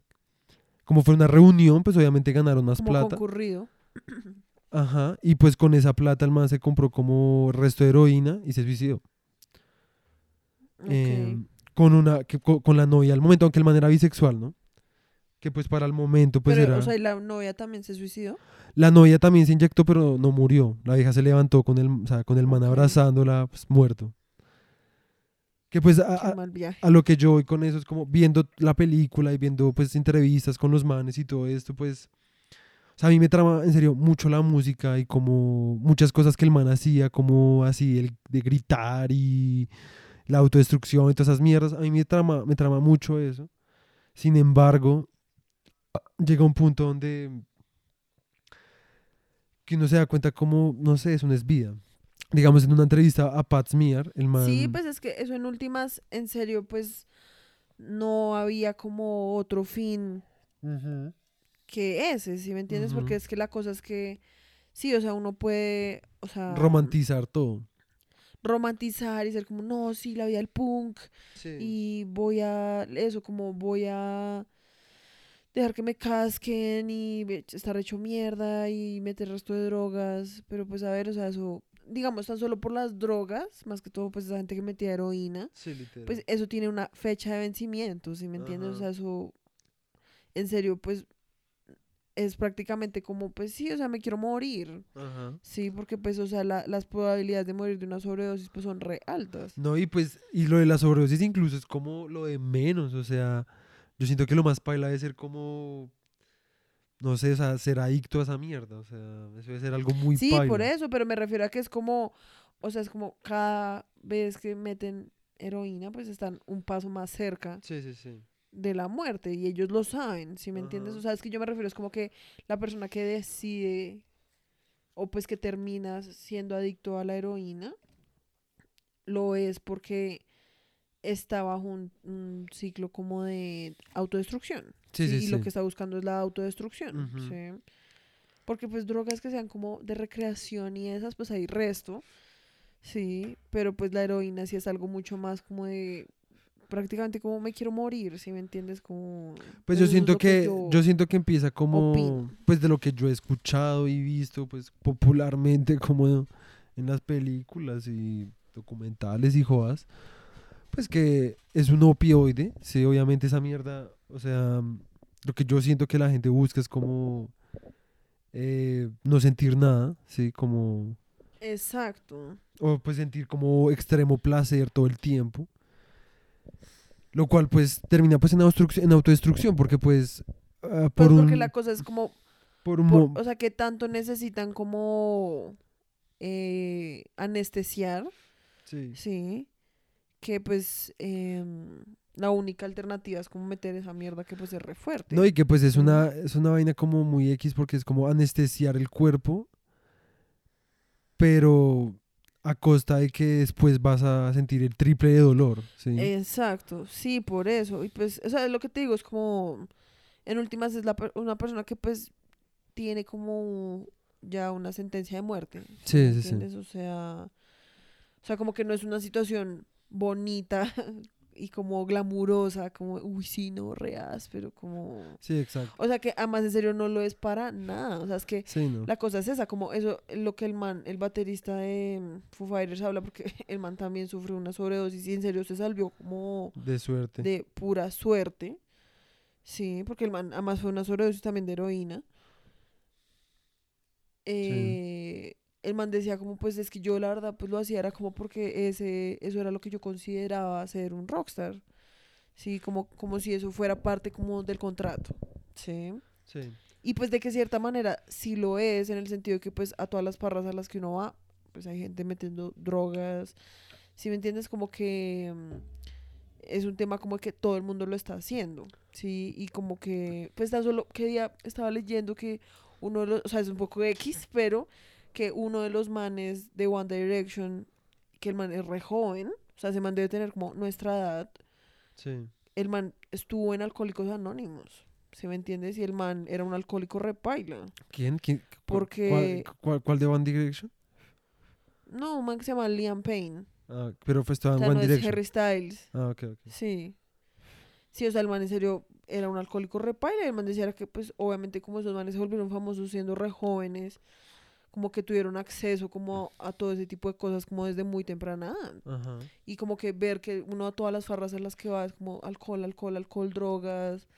como fue una reunión, pues obviamente ganaron más Como plata. concurrido. Ajá, y pues con esa plata el man se compró como resto de heroína y se suicidó. Em, con una, que, con, la novia al momento, aunque el man era bisexual, ¿no? Que pues para el momento pues Pero, era... o sea, ¿y la novia también se suicidó? La novia también se inyectó, pero no murió. La vieja se levantó con el, o sea, con el man abrazándola, pues, muerto. Que pues a, lo que yo voy con eso es como viendo la película y viendo pues entrevistas con los manes y todo esto, pues... O sea, a mí me trama en serio mucho la música y como muchas cosas que el man hacía, como así el de gritar y la autodestrucción y todas esas mierdas. A mí me trama, me trama mucho eso. Sin embargo, llega un punto donde que uno se da cuenta como, no sé, eso no es vida. Digamos, en una entrevista a Pat Smear, el man... Sí, pues es que eso en últimas, en serio, pues no había como otro fin que ese, ¿sí me entiendes? Porque es que la cosa es que, sí, o sea, uno puede, o sea, Romantizar todo. romantizar y ser como, no, sí, la vida del punk Sí. y voy a, eso, como voy a dejar que me casquen y estar hecho mierda y meter resto de drogas, pero pues a ver, o sea, eso, digamos, tan solo por las drogas, más que todo, pues esa gente que metía heroína, Sí, literal. pues eso tiene una fecha de vencimiento, ¿sí me entiendes? O sea, eso, en serio, pues es prácticamente como, pues sí, o sea, me quiero morir, Ajá. sí, porque pues, o sea, la- las probabilidades de morir de una sobredosis pues son re altas. No, y pues, y lo de la sobredosis incluso es como lo de menos, o sea, Yo siento que lo más paila debe ser como, no sé, o sea, ser adicto a esa mierda. O sea, eso debe ser algo muy Sí, paila. por eso, pero me refiero a que es como, o sea, es como cada vez que meten heroína, pues están un paso más cerca Sí, sí, sí. de la muerte y ellos lo saben, ¿sí me entiendes? O sea, es que yo me refiero, es como que la persona que decide o pues que termina siendo adicto a la heroína, lo es porque está bajo un, un ciclo como de autodestrucción. Sí, sí, y lo sí. que está buscando es la autodestrucción. Ujú. ¿sí? Porque pues drogas que sean como de recreación y esas, pues hay resto. Sí, pero pues la heroína sí es algo mucho más como de prácticamente como me quiero morir, si me entiendes? Como Pues yo siento lo que, yo, siento que empieza como, opino. pues de lo que yo he escuchado y visto, pues popularmente <laughs> como en las películas y documentales y jodas, pues que es un opioide, sí, obviamente esa mierda, o sea, lo que yo siento que la gente busca es como eh, no sentir nada, sí, como, Exacto. o pues sentir como extremo placer todo el tiempo. Lo cual pues termina pues en, autodestrucción- en autodestrucción porque pues ah, Pues por un, porque la cosa es como, por un por- o sea, que tanto necesitan como eh, anestesiar, sí. sí, que pues em, la única alternativa es como meter esa mierda que pues es re fuerte. No, y que pues es una, es una vaina como muy X porque es como anestesiar el cuerpo, pero a costa de que después vas a sentir el triple de dolor, ¿sí? Exacto, sí, por eso. Y pues, o sea, lo que te digo es como, en últimas es la, una persona que pues tiene como ya una sentencia de muerte. Sí, sí, sí. O sea, o sea, como que no es una situación bonita <laughs> y como glamurosa, como, uy, sí, no, reas, pero como... Sí, exacto. O sea, que además en serio no lo es para nada. O sea, es que Sí, ¿no? la cosa es esa, como eso, lo que el man, el baterista de mm, Foo Fighters habla, porque <laughs> el man también sufrió una sobredosis y en serio se salvió como De suerte. de pura suerte. Sí, porque el man además fue una sobredosis también de heroína. Eh, El man decía como pues es que yo la verdad pues lo hacía era como porque ese eso era lo que yo consideraba ser un rockstar. Sí, como como si eso fuera parte como del contrato. Sí. Sí. Y pues de que cierta manera sí lo es, en el sentido de que pues a todas las parras a las que uno va, pues hay gente metiendo drogas. Si me entiendes, como que mm, es un tema como que todo el mundo lo está haciendo, ¿sí? Y como que, pues tan solo que día estaba leyendo que uno de los, o sea, es un poco X, pero que uno de los manes de One Direction, que el man es re joven, o sea, ese man debe tener como nuestra edad, Sí. el man estuvo en Alcohólicos Anónimos, ¿sí me entiendes? Y el man era un alcohólico repaila. ¿Quién? ¿Quién? ¿Cu- Porque- ¿Cuál, cuál, cuál de One Direction? No, un man que se llama Liam Payne. Ah, pero fue estaba O en sea, One no es Direction. Harry Styles. Ah, ok, ok. Sí. Sí, o sea, el man en serio era un alcohólico repaila. El man decía que, pues, obviamente, como esos manes se volvieron famosos siendo re jóvenes, como que tuvieron acceso como a todo ese tipo de cosas como desde muy temprana edad. Ajá. Y como que ver que uno a todas las farras en las que va es como alcohol, alcohol, alcohol, drogas.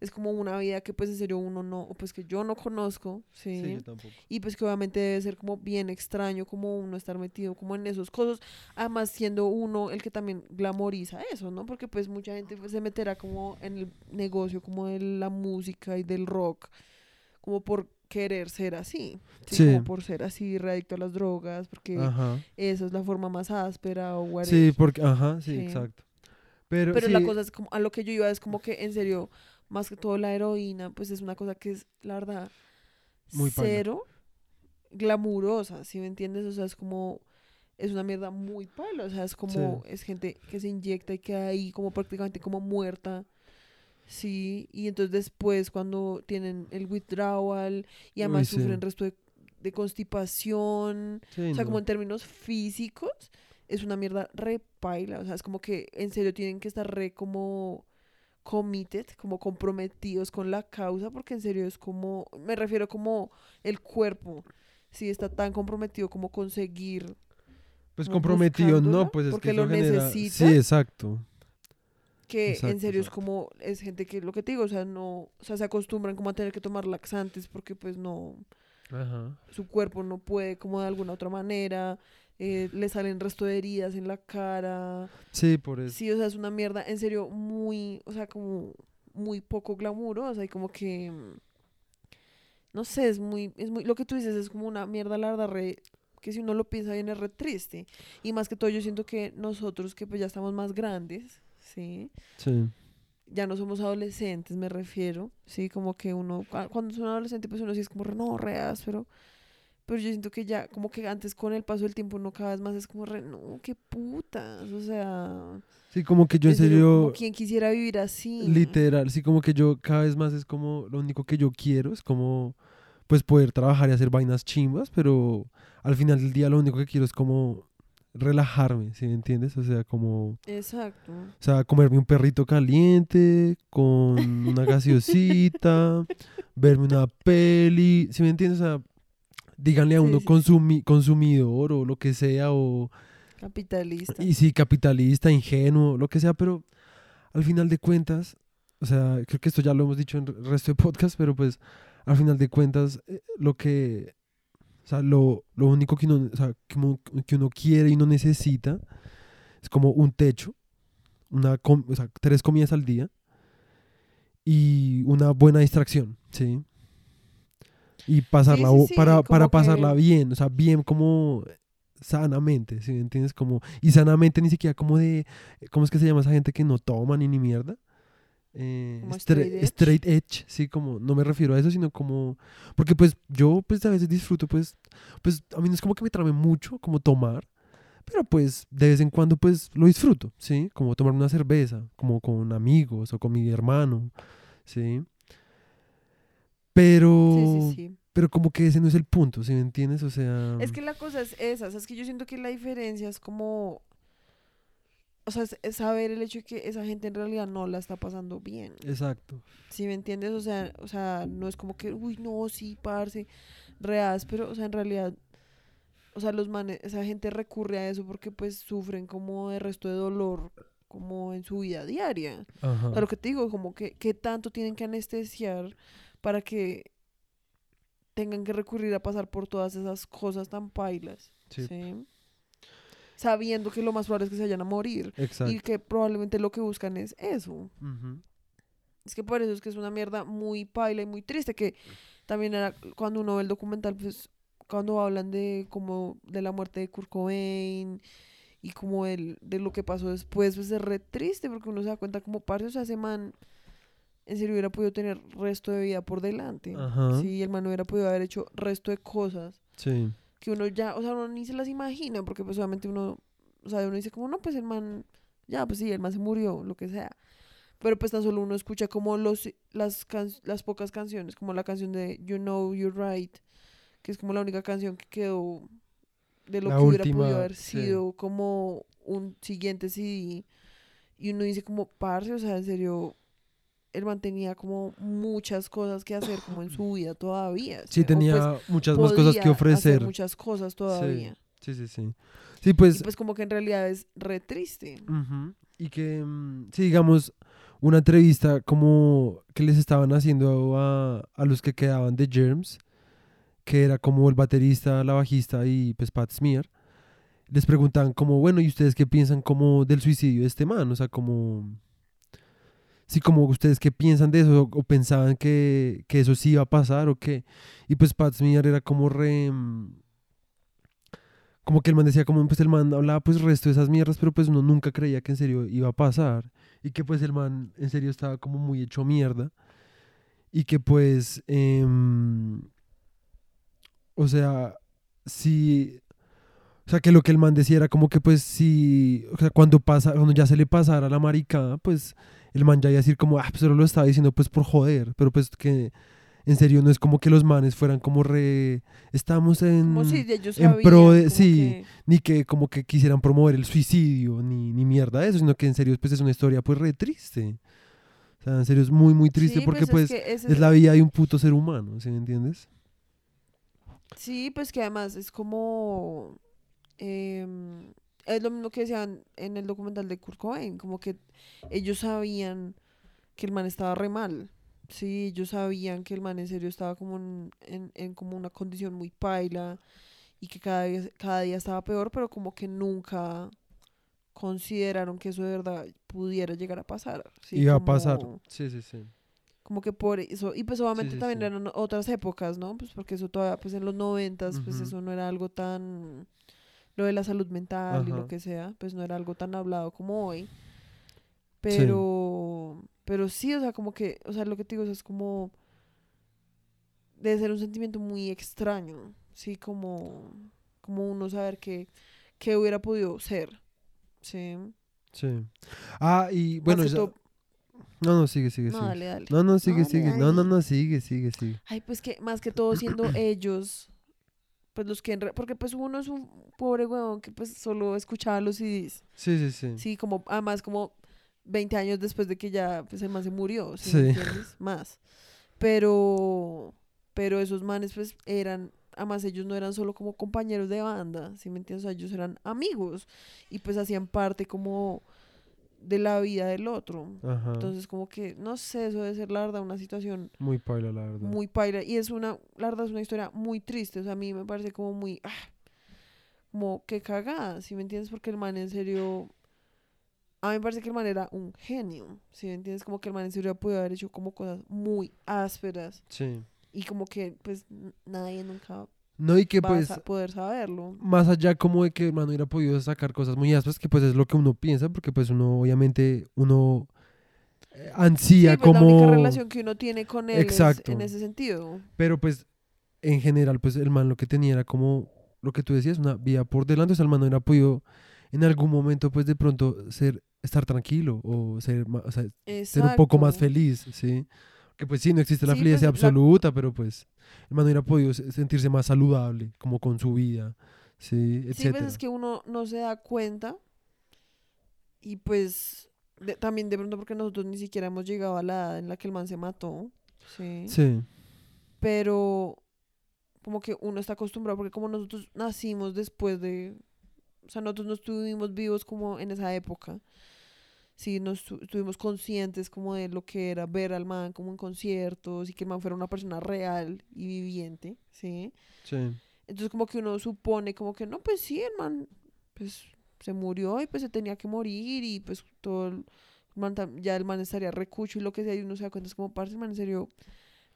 Es como una vida que, pues, en serio uno no, o pues que yo no conozco, Sí, ¿sí? yo tampoco. Y pues que obviamente debe ser como bien extraño como uno estar metido como en esos cosas, además siendo uno el que también glamoriza eso, ¿no? Porque pues mucha gente pues, se meterá como en el negocio como de la música y del rock, como por querer ser así, ¿sí? Sí. como por ser así, readicto a las drogas, porque Ajá. esa es la forma más áspera o whatever. Sí, porque, ajá, sí, Sí. exacto. Pero, Pero la cosa es como, a lo que yo iba es como que en serio, más que todo la heroína, pues es una cosa que es, la verdad, Muy cero glamurosa, ¿sí me entiendes? O sea, es como, es una mierda muy palo, o sea, es como, es gente que se inyecta y queda ahí como prácticamente como muerta, sí, y entonces después cuando tienen el withdrawal y además sí. sufren resto de, de constipación, sí, o sea, no. como en términos físicos, es una mierda re paila. O sea, es como que en serio tienen que estar re como committed, como comprometidos con la causa, porque en serio es como, me refiero como el cuerpo, si está tan comprometido como conseguir, Pues comprometido, no, pues es porque que lo genera- necesita. Sí, exacto. Que en Exacto, serio es como, es gente que, lo que te digo, o sea, no, o sea, se acostumbran como a tener que tomar laxantes porque pues no, Ajá. su cuerpo no puede como de alguna otra manera, eh, le salen resto de heridas en la cara, Sí, por eso. Sí, o sea, es una mierda, en serio, muy, o sea, como muy poco glamurosa y como que mm, no sé, es muy, es muy, lo que tú dices es como una mierda la verdad re, que si uno lo piensa bien es re triste. Y más que todo yo siento que nosotros que pues ya estamos más grandes, ¿sí? Sí. Ya no somos adolescentes, me refiero, ¿sí? Como que uno, cua- cuando es un adolescente pues uno sí es como, no, re áspero. Pero yo siento que ya, como que antes con el paso del tiempo uno cada vez más es como, re, no, qué putas, o sea... Sí, como que yo en serio, como quien quisiera vivir así. literal, sí, como que yo cada vez más es como lo único que yo quiero es como pues poder trabajar y hacer vainas chimbas, pero al final del día lo único que quiero es como relajarme, ¿sí me entiendes? O sea, como Exacto. O sea, comerme un perrito caliente con una gaseosita, <laughs> verme una peli, ¿sí me entiendes? O sea, díganle a uno sí, sí. consumi- consumidor o lo que sea, o Capitalista. y sí, capitalista, ingenuo, lo que sea, pero al final de cuentas, o sea, creo que esto ya lo hemos dicho en el resto de podcast, pero pues al final de cuentas, eh, lo que, o sea, lo, lo único que uno, o sea, que uno, que uno quiere y no necesita es como un techo, una com- o sea, tres comidas al día y una buena distracción, ¿sí? Y pasarla sí, bo- sí, para, para pasarla que- bien, o sea, bien como sanamente, ¿sí entiendes? Como, y sanamente ni siquiera como de, ¿cómo es que se llama esa gente que no toma ni ni mierda? Eh, ¿Como stra- straight edge? straight edge, sí, como, no me refiero a eso, sino como, porque pues yo pues a veces disfruto, pues, pues a mí no es como que me trame mucho como tomar, pero pues de vez en cuando pues lo disfruto, ¿sí? Como tomar una cerveza, como con amigos o con mi hermano, ¿sí? Pero, Sí, sí, sí. pero como que ese no es el punto, ¿sí me entiendes? O sea... Es que la cosa es esa, o sea, es que yo siento que la diferencia es como, o sea, es, saber el hecho de que esa gente en realidad no la está pasando bien, Exacto. ¿sí me entiendes? O sea, o sea, no es como que, uy, no, sí, parce, reas, pero, o sea, en realidad, o sea, los manes, esa gente recurre a eso porque pues sufren como de resto de dolor, como en su vida diaria. Ajá. O sea, lo que te digo, como que, ¿qué tanto tienen que anestesiar para que tengan que recurrir a pasar por todas esas cosas tan pailas? Sí. ¿sí? Sabiendo que lo más probable es que se vayan a morir. Exacto. Y que probablemente lo que buscan es eso. Ujú. Es que por eso es que es una mierda muy paila y muy triste. Que también era cuando uno ve el documental, pues cuando hablan de como de la muerte de Kurt Cobain y como el, de lo que pasó después, pues es re triste porque uno se da cuenta como parce, o sea, ese man en serio hubiera podido tener resto de vida por delante. Ajá. Sí, el man hubiera podido haber hecho resto de cosas Sí. Que uno ya, o sea, uno ni se las imagina, porque pues obviamente uno, o sea, uno dice como, no, pues el man, ya, pues sí, el man se murió, lo que sea. Pero pues tan solo uno escucha como los, las, can- las pocas canciones, como la canción de You Know You're Right, que es como la única canción que quedó de lo La que hubiera última, podido haber sí. sido como un siguiente CD. Y uno dice como, parce, o sea, en serio, él mantenía como muchas cosas que hacer como en su vida todavía. Sí, o, pues, tenía muchas más cosas que hacer ofrecer. muchas cosas todavía. Sí, sí, sí. Sí, pues... y pues como que en realidad es re triste. Y que, mm, sí, digamos, una entrevista como que les estaban haciendo a, a los que quedaban de Germs, que era como el baterista, la bajista y pues Pat Smear, les preguntaban como, bueno, ¿y ustedes qué piensan como del suicidio de este man? O sea, como... Sí, como ustedes qué piensan de eso, o, o pensaban que, que eso sí iba a pasar o qué. Y pues Pat Smear era como re... mm, Como que el man decía, como pues el man hablaba pues resto de esas mierdas, pero pues uno nunca creía que en serio iba a pasar. Y que pues el man en serio estaba como muy hecho mierda. Y que pues... em, o sea, si... O sea, que lo que el man decía era como que pues si... O sea, cuando pasa, cuando ya se le pasara la maricada, pues el man ya iba a decir como, ah, pues solo lo estaba diciendo pues por joder. Pero pues que en serio no es como que los manes fueran como re... Estamos en... Como si ellos en sabían. pro de- sí. que- Ni que como que quisieran promover el suicidio, ni, ni mierda de eso, sino que en serio pues es una historia pues re triste. O sea, en serio es muy, muy triste Sí, porque pues, que ese es la vida de un puto ser humano, ¿sí me entiendes? Sí, pues que además es como... em, es lo mismo que decían en el documental de Kurt Cobain, como que ellos sabían que el man estaba re mal. Sí, ellos sabían que el man en serio estaba como en, en, en como una condición muy paila y que cada día, cada día estaba peor, pero como que nunca consideraron que eso de verdad pudiera llegar a pasar. ¿sí? Iba a pasar. Sí, sí, sí. como que por eso, y pues obviamente sí, también sí. eran otras épocas, ¿no? Pues porque eso todavía, pues en los noventas, pues Ujú. eso no era algo tan, lo de la salud mental y lo que sea, pues no era algo tan hablado como hoy. Pero, pero sí, o sea, como que, o sea, lo que te digo o sea, es como, debe ser un sentimiento muy extraño, sí, como, como uno saber que, que hubiera podido ser, sí. Sí. Ah, y bueno, ya- todo- no, no, sigue, sigue, no, sigue. dale, dale. No, no, sigue, sigue. No, no, no, sigue, sigue, sigue. Ay, pues que más que todo siendo <clears throat> ellos, pues los que en re- porque pues uno es un pobre huevón que pues solo escuchaba los CDs. Sí, sí, sí. Sí, como además como 20 años después de que ya pues el man se murió, ¿sí, Sí. entiendes? Más. Pero pero esos manes pues eran además ellos no eran solo como compañeros de banda, ¿sí me entiendes? O sea, ellos eran amigos y pues hacían parte como de la vida del otro. Ajá. Entonces como que no sé, eso debe ser la verdad una situación Muy paila, la verdad. muy paila y es una la verdad es una historia muy triste o sea a mí me parece como muy ah, como que cagada si me entiendes porque el man en serio a mí me parece que el man era un genio si me entiendes como que el man en serio pudo haber hecho como cosas muy ásperas Sí. y como que pues nadie nunca No, y que pues, a poder saberlo. más allá como de que el man hubiera podido sacar cosas muy ásperas, que pues es lo que uno piensa, porque pues uno, obviamente, uno eh, ansía sí, pues, como... la única relación que uno tiene con él es en ese sentido. Pero pues, en general, pues el man lo que tenía era como, lo que tú decías, una vida por delante, o sea, el man no hubiera podido en algún momento, pues de pronto, ser, estar tranquilo, o ser, ma- o sea, ser un poco más feliz, ¿sí? Que pues sí, no existe la Sí, felicidad pues, la- absoluta, pero pues el man hubiera podido se- sentirse más saludable, como con su vida, ¿sí? Sí, Etcétera. pues es que uno no se da cuenta y pues de- también de pronto porque nosotros ni siquiera hemos llegado a la edad en la que el man se mató, sí, Sí, pero como que uno está acostumbrado porque como nosotros nacimos después de, o sea, nosotros no estuvimos vivos como en esa época, sí, no estu- estuvimos conscientes como de lo que era ver al man como en conciertos y que el man fuera una persona real y viviente, sí. sí. Entonces como que uno supone como que no, pues sí, el man pues se murió y pues se tenía que morir y pues todo el man ya el man estaría recucho y lo que sea y uno se da cuenta es como parce, el man en serio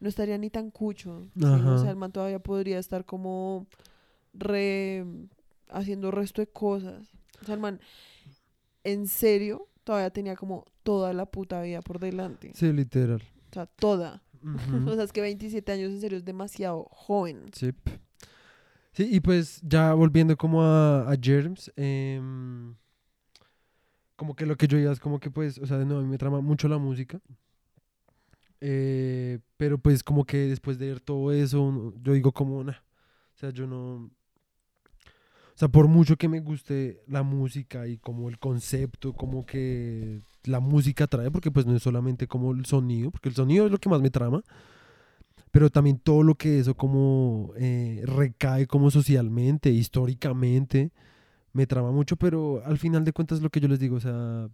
no estaría ni tan cucho. ¿sí? O sea, el man todavía podría estar como re haciendo resto de cosas. O sea, el man en serio todavía tenía como toda la puta vida por delante. Sí, literal. O sea, toda. <laughs> O sea, es que 27 años en serio es demasiado joven. Sí. Sí, y pues ya volviendo como a, a Germs, em, como que lo que yo diga es como que pues, o sea, de nuevo, a mí me trama mucho la música. eh, pero pues como que después de ver todo eso, yo digo como, nah, o sea, yo no... O sea, por mucho que me guste la música y como el concepto, como que la música trae, porque pues no es solamente como el sonido, porque el sonido es lo que más me trama, pero también todo lo que eso como eh, recae como socialmente, históricamente, me trama mucho, pero al final de cuentas lo que yo les digo, o sea,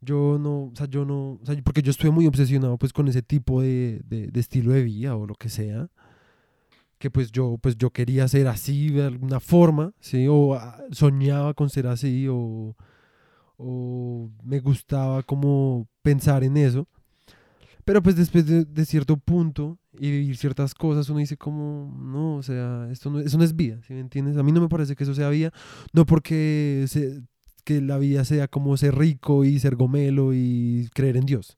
yo no, o sea, yo no, o sea, porque yo estuve muy obsesionado pues con ese tipo de, de, de estilo de vida o lo que sea, que pues yo, pues yo quería ser así de alguna forma, ¿sí? O ah, soñaba con ser así, o, o me gustaba como pensar en eso. Pero pues después de, de cierto punto y vivir ciertas cosas, uno dice como, no, o sea, esto no, eso no es vida, ¿sí me entiendes? A mí no me parece que eso sea vida, no porque se- que la vida sea como ser rico y ser gomelo y creer en Dios,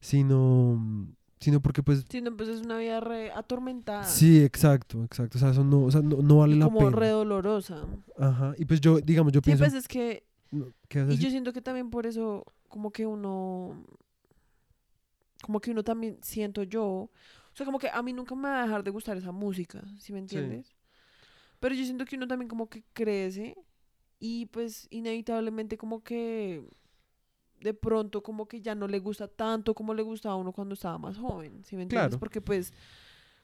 sino, sino porque pues, Sí, no, pues es una vida re atormentada. sí, exacto, exacto, o sea, eso no, o sea, no, no vale y la como pena. re dolorosa. Ajá, y pues yo, digamos, yo Sí, pienso, pues es que, no, ¿qué vas a y decir? yo siento que también por eso, como que uno, como que uno también siento yo, o sea, como que a mí nunca me va a dejar de gustar esa música, ¿sí me entiendes? Pero yo siento que uno también como que crece y pues inevitablemente como que de pronto como que ya no le gusta tanto como le gustaba a uno cuando estaba más joven, ¿sí me entiendes? Claro. Porque pues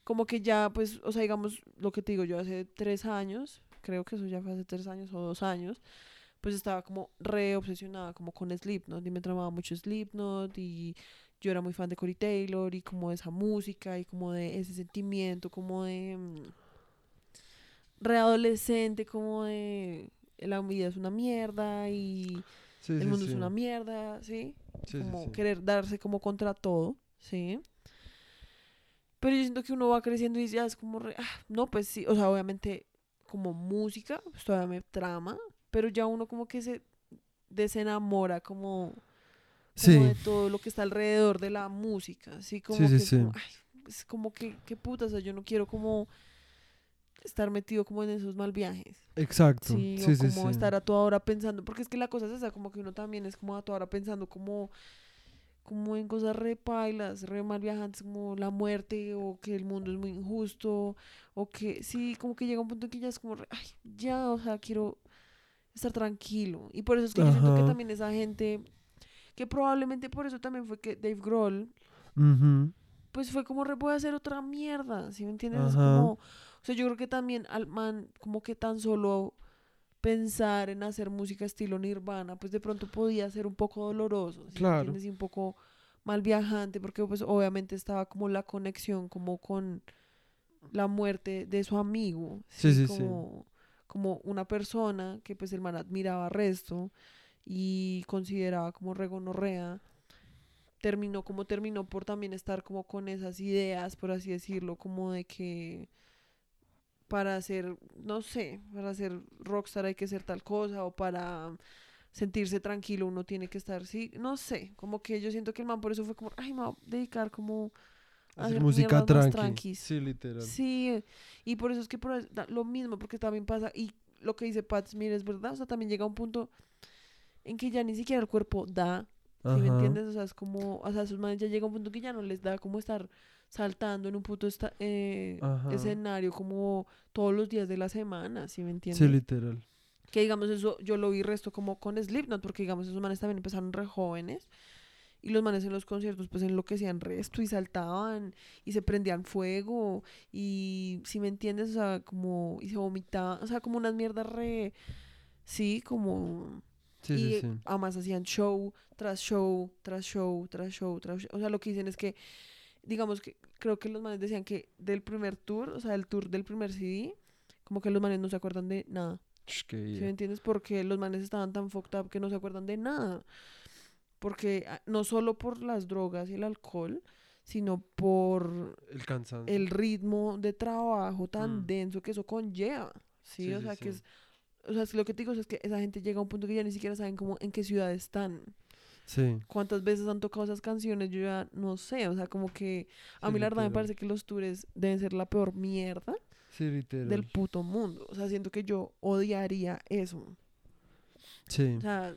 como que ya pues, o sea, digamos lo que te digo yo hace tres años, creo que eso ya fue hace tres años o dos años, pues estaba como re obsesionada como con Slipknot y me tramaba mucho Slipknot y yo era muy fan de Cory Taylor y como de esa música y como de ese sentimiento como de mm, readolescente como de la vida es una mierda y Sí, el mundo es una mierda, ¿sí? Como querer darse como contra todo, ¿sí? Pero yo siento que uno va creciendo y ya es como, re- ah, no, pues sí, o sea, obviamente como música, pues todavía me trama, pero ya uno como que se desenamora como, como Sí, de todo lo que está alrededor de la música, así como Sí, sí, que es sí. como, ay, es como que, qué puta, o sea, yo no quiero como estar metido como en esos mal viajes. exacto. Sí, Sí, o sí, como sí. estar a toda hora pensando, porque es que la cosa es esa, como que uno también es como a toda hora pensando como, como en cosas re pailas, re mal viajantes, como la muerte, o que el mundo es muy injusto, o que sí, como que llega un punto en que ya es como, re, ay, ya, o sea, quiero estar tranquilo. Y por eso es que yo siento que también esa gente, que probablemente por eso también fue que Dave Grohl, pues fue como re voy a hacer otra mierda, ¿sí me entiendes? Es como, o sea, yo creo que también al man, como que tan solo pensar en hacer música estilo Nirvana, pues de pronto podía ser un poco doloroso, ¿sí Claro. entiendes? Y un poco mal viajante, porque pues obviamente estaba como la conexión como con la muerte de su amigo, Sí, sí, sí. como, como una persona que pues el man admiraba resto y consideraba como regonorrea terminó como terminó por también estar como con esas ideas, por así decirlo, como de que para ser, no sé, para ser rockstar hay que ser tal cosa o para sentirse tranquilo uno tiene que estar, sí, no sé, como que yo siento que el man por eso fue como, ay, me voy a dedicar como a Hacer música tranqui. tranquis. Sí, literal. Sí, y por eso es que por eso- lo mismo, porque también pasa, y lo que dice Pat Smith es verdad, o sea, también llega un punto en que ya ni siquiera el cuerpo da, ¿sí me Ajá. entiendes? O sea, es como, o sea, sus manes ya llega un punto que ya no les da como estar saltando en un puto esta- eh, escenario como todos los días de la semana, ¿sí me entiendes? Sí, literal. que digamos eso, yo lo vi resto como con Slipknot, porque digamos esos manes también empezaron re jóvenes. Y los manes en los conciertos pues enloquecían resto y saltaban y se prendían fuego y si me entiendes, o sea, como y se vomitaban, o sea, como unas mierdas re sí, como Sí, y sí, sí. además hacían show tras show, tras show, tras show, tras show. O sea, lo que dicen es que, digamos que, creo que los manes decían que del primer tour, o sea, del tour del primer CD, como que los manes no se acuerdan de nada. ¿Sí me entiendes? Porque los manes estaban tan fucked up que no se acuerdan de nada. Porque ah, no solo por las drogas y el alcohol, sino por El cansancio. el ritmo de trabajo tan Mm. denso que eso conlleva. ¿sí? Sí, o sí, sea, que es o sea, lo que te digo es que esa gente llega a un punto que ya ni siquiera saben cómo, en qué ciudad están. Sí. ¿Cuántas veces han tocado esas canciones? Yo ya no sé. O sea, como que a Sí, mí la verdad me parece que los tours deben ser la peor mierda Sí, del puto mundo. O sea, siento que yo odiaría eso. Sí. O sea,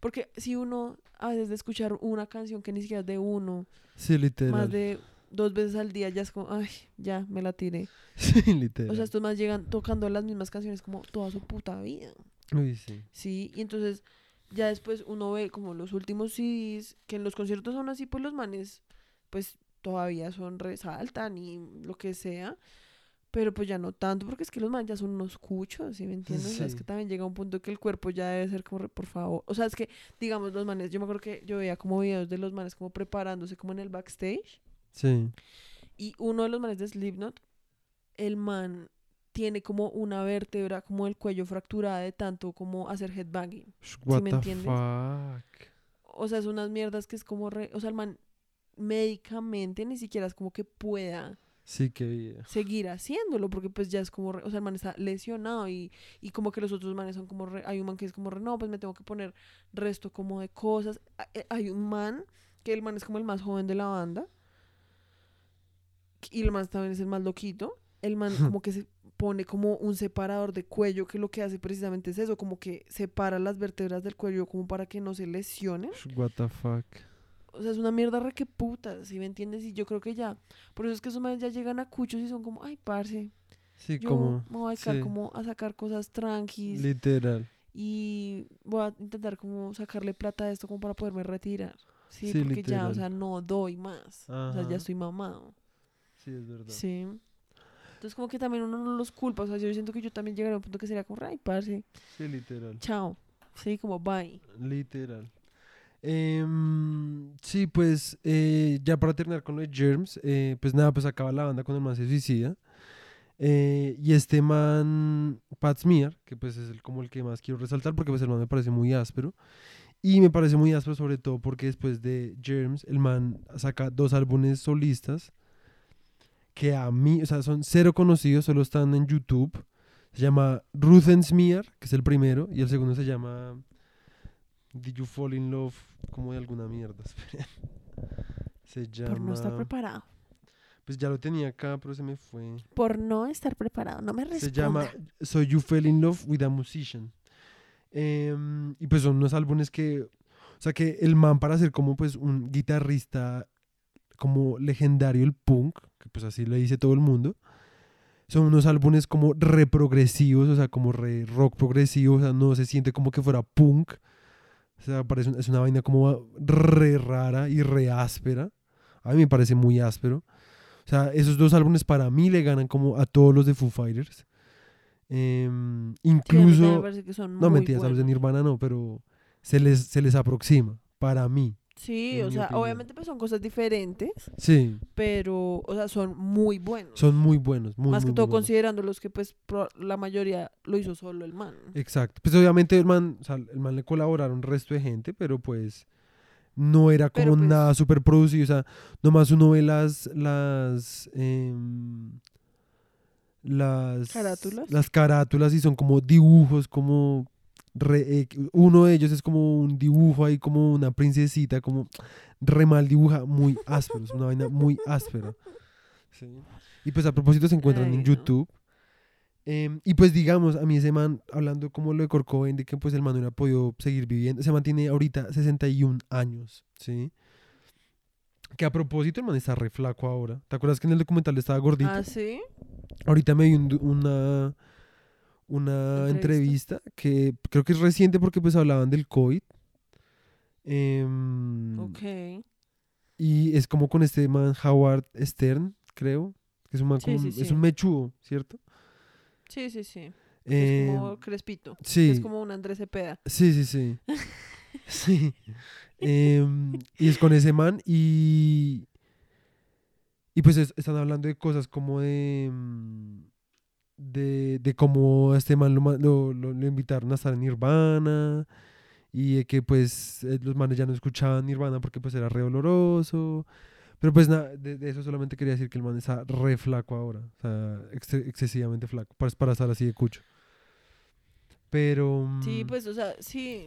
porque si uno a veces de escuchar una canción que ni siquiera es de uno, Sí, literal. más de dos veces al día, ya es como, ay, ya me la tiré. <laughs> Sí, literal. O sea, estos más llegan tocando las mismas canciones como toda su puta vida. Uy, sí. Sí, y entonces ya después uno ve como los últimos CDs, que en los conciertos aún así, pues los manes, pues todavía son resaltan y lo que sea. Pero pues ya no tanto, porque es que los manes ya son unos cuchos, ¿sí me entiendes? O sea, es Sí. que también llega un punto que el cuerpo ya debe ser como, re- por favor. O sea, es que, digamos, los manes, yo me acuerdo que yo veía como videos de los manes como preparándose como en el backstage. Sí. Y uno de los manes de Slipknot, el man tiene como una vértebra como el cuello fracturada de tanto como hacer headbanging. What me the entiendes? fuck. O sea, es unas mierdas que es como re... O sea, el man médicamente ni siquiera es como que pueda Sí, vida. seguir haciéndolo porque pues ya es como... re- o sea, el man está lesionado y, y como que los otros manes son como... re- hay un man que es como... re, no, pues me tengo que poner resto como de cosas. Eh, Hay un man que el man es como el más joven de la banda y el man también es el más loquito. El man <laughs> como que se pone como un separador de cuello que lo que hace precisamente es eso, como que separa las vértebras del cuello como para que no se lesionen. What the fuck. O sea, es una mierda re que puta, ¿sí me entiendes? Y yo creo que ya, por eso es que esos manes ya llegan a cuchos y son como, ay, parce, Sí, yo como. me voy a dedicar sí. como a sacar cosas tranquis Literal. y voy a intentar como sacarle plata a esto como para poderme retirar. Sí, Sí, porque ya, o sea, no doy más. O sea, ya estoy mamado. Sí, es verdad. Sí. Entonces como que también uno no los culpa, o sea, yo siento que yo también llegaré a un punto que sería como, ay, parce, Sí, literal. chao. Sí, como bye. Literal. Em, sí, pues eh, ya para terminar con los Germs, eh, pues nada, pues acaba la banda cuando el man se suicida. Eh, y este man, Pat Smear, que pues es el, como el que más quiero resaltar porque pues el man me parece muy áspero. Y me parece muy áspero sobre todo porque después de Germs, el man saca dos álbumes solistas que a mí, o sea, son cero conocidos, solo están en YouTube. Se llama Ruth and Smear, que es el primero, y el segundo se llama Did You Fall in Love, como de alguna mierda. <laughs> Se llama... Por no estar preparado. Pues ya lo tenía acá, pero se me fue. Por no estar preparado. No me responda. Se llama So You Fell in Love with a Musician. Em, y pues son unos álbumes que, o sea, que el man para ser como pues un guitarrista como legendario el punk, que pues así le dice todo el mundo, son unos álbumes como re progresivos, o sea, como re rock progresivo, o sea, no se siente como que fuera punk. O sea, parece, es una vaina como re rara y re áspera. A mí me parece muy áspero. O sea, esos dos álbumes para mí le ganan como a todos los de Foo Fighters. Sí, también incluso, me parece que son no mentiras, a los de. Nirvana no, pero se les, se les aproxima, para mí. Sí, o sea, opinión. obviamente pues son cosas diferentes, Sí, pero, o sea, son muy buenos. son muy buenos, muy, Más muy, que todo buenos. considerando los que pues pro- la mayoría lo hizo solo el man. Exacto. Pues obviamente el man, o sea, el man le colaboraron un resto de gente, pero pues no era como pues- nada súper producido. O sea, nomás uno ve las, las, em, las ¿Carátulas? Las carátulas y son como dibujos, como re- eh, uno de ellos es como un dibujo ahí, como una princesita, como re mal dibuja, muy áspero, es una vaina muy áspera. Sí. Y pues a propósito se encuentran Ay, en no. YouTube. Em, y pues digamos, a mí ese man, hablando como lo de Cobain, de que pues el man no hubiera podido seguir viviendo, ese man tiene ahorita 61 años, ¿sí? Que a propósito el man está re flaco ahora. ¿Te acuerdas que en el documental estaba gordito? Ah, sí. Ahorita me vi un una, una Entrevista. entrevista que creo que es reciente porque pues hablaban del COVID. Em, Ok. Y es como con este man Howard Stern, creo. Que es un man Sí, como- sí, es sí. un mechudo, ¿cierto? Sí, sí, sí. Es como Crespito. sí, Es como un Andrés Cepeda. sí, sí, sí. <laughs> sí. Em, y es con ese man y... Y pues es- están hablando de cosas como de... De, de cómo a este man lo, lo, lo- invitaron a estar en Nirvana. Y de que pues eh, los manes ya no escuchaban Nirvana porque pues era re doloroso. Pero pues nada, de, de eso solamente quería decir que el man está re flaco ahora. O sea, exce- excesivamente flaco. Para, para estar así de cucho. Pero... Sí, mm, pues, o sea, sí.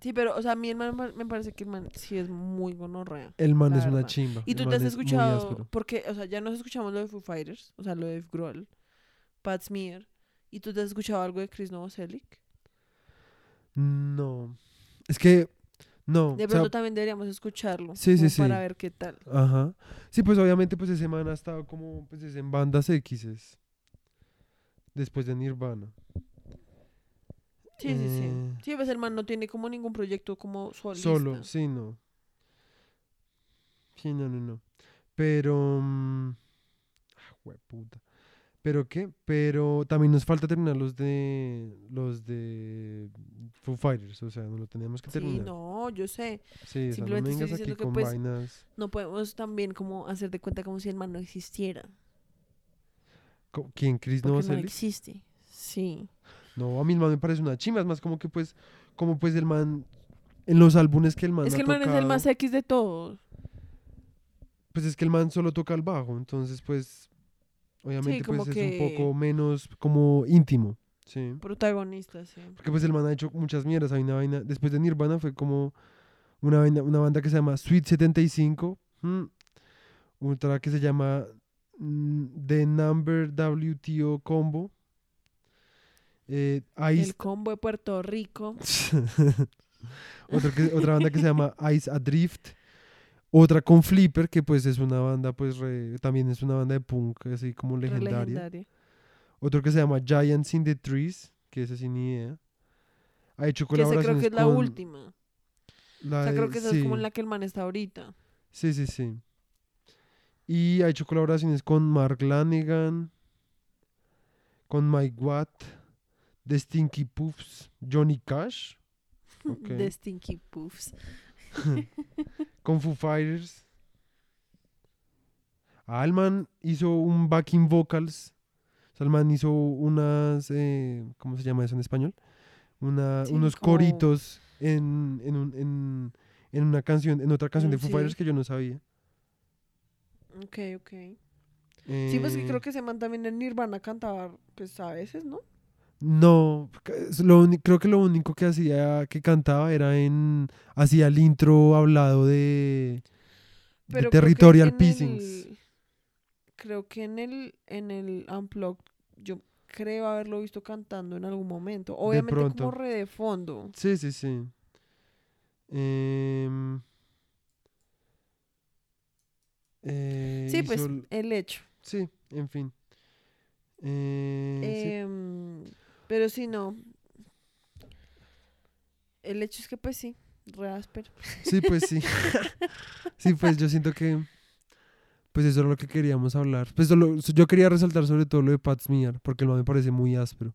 Sí, pero, o sea, a mí el man me parece que el man sí es muy gonorrea. El man es una verdad. chimba. ¿Y tú te has escuchado? Porque, o sea, ya nos escuchamos lo de Foo Fighters, o sea, lo de Grohl, Pat Smear. ¿Y tú te has escuchado algo de Chris Novoselic? No. Es que. No. De o sea, pronto también deberíamos escucharlo. Sí, sí, como Para ver qué tal. Ajá. Sí, pues obviamente, pues ese man ha estado como pues, en bandas X. Después de Nirvana. Sí, sí, sí. Eh. Sí, pues el man no tiene como ningún proyecto como solista. Solo, sí, no. Sí, no, no, no. Pero. mm, ah, hueputa. ¿Pero qué? Pero también nos falta terminar los de. Los de. Foo Fighters. O sea, no lo teníamos que Sí, terminar. no, yo sé. Sí, o sea, no Simplemente me estoy diciendo que, pues, vainas. No podemos también como hacer de cuenta como si el man no existiera. ¿Quién? ¿Chris Porque el man Novoselic? existe. Sí. No, a mí el man me parece una chimba. Es más como que pues, como pues el man, en los álbumes que el man Es que el man es el más X de todos. Pues es que el man solo toca el bajo, entonces pues, obviamente como pues es un poco menos como íntimo, sí. Protagonista, sí. Porque pues el man ha hecho muchas mierdas, hay una vaina, después de Nirvana fue como una vaina, una banda que se llama Sweet 75, mm, otra que se llama mm, The Number WTO Combo, eh, Ice El combo de Puerto Rico. <laughs> Otra, que- otra banda que se llama Ice Adrift. Otra con Flipper, que pues es una banda, pues re- también es una banda de punk, así como legendaria. legendaria. Otro que se llama Giants in the Trees, que ese sin ni idea. Ha hecho Que colaboraciones creo que es la con última. la O sea, de- creo que esa es como en la que el man está ahorita. Sí, sí, sí. Y ha hecho colaboraciones con Mark Lanegan, con Mike Watt, The Stinky Puffs, Johnny Cash, <laughs> Ok. De Stinky Puffs. <laughs> con Foo Fighters. Alman hizo un backing vocals. O O sea, el man hizo unas, eh, ¿cómo se llama eso en español? Una, Sí, unos como- coritos en, en, un- en, en una canción, en otra canción de Foo sí. Fighters que yo no sabía. Ok, ok. Sí, pues que Eh, creo que ese man también en Nirvana cantaba, pues a veces, ¿no? No, lo creo que lo único que hacía, que cantaba era en, hacía el intro hablado de, de Territorial Pissings. el- creo que en el, en el Unplugged, yo creo haberlo visto cantando en algún momento. Obviamente pronto. como re de fondo. Sí, sí, sí. Em, eh, Sí, pues el- el hecho. sí, en fin. Eh, sí. Pero sí, no. El hecho es que pues sí, re áspero. Sí, pues sí. <laughs> sí, pues yo siento que pues eso era lo que queríamos hablar. Pues solo- yo quería resaltar sobre todo lo de Pat Smear, porque el man me parece muy áspero.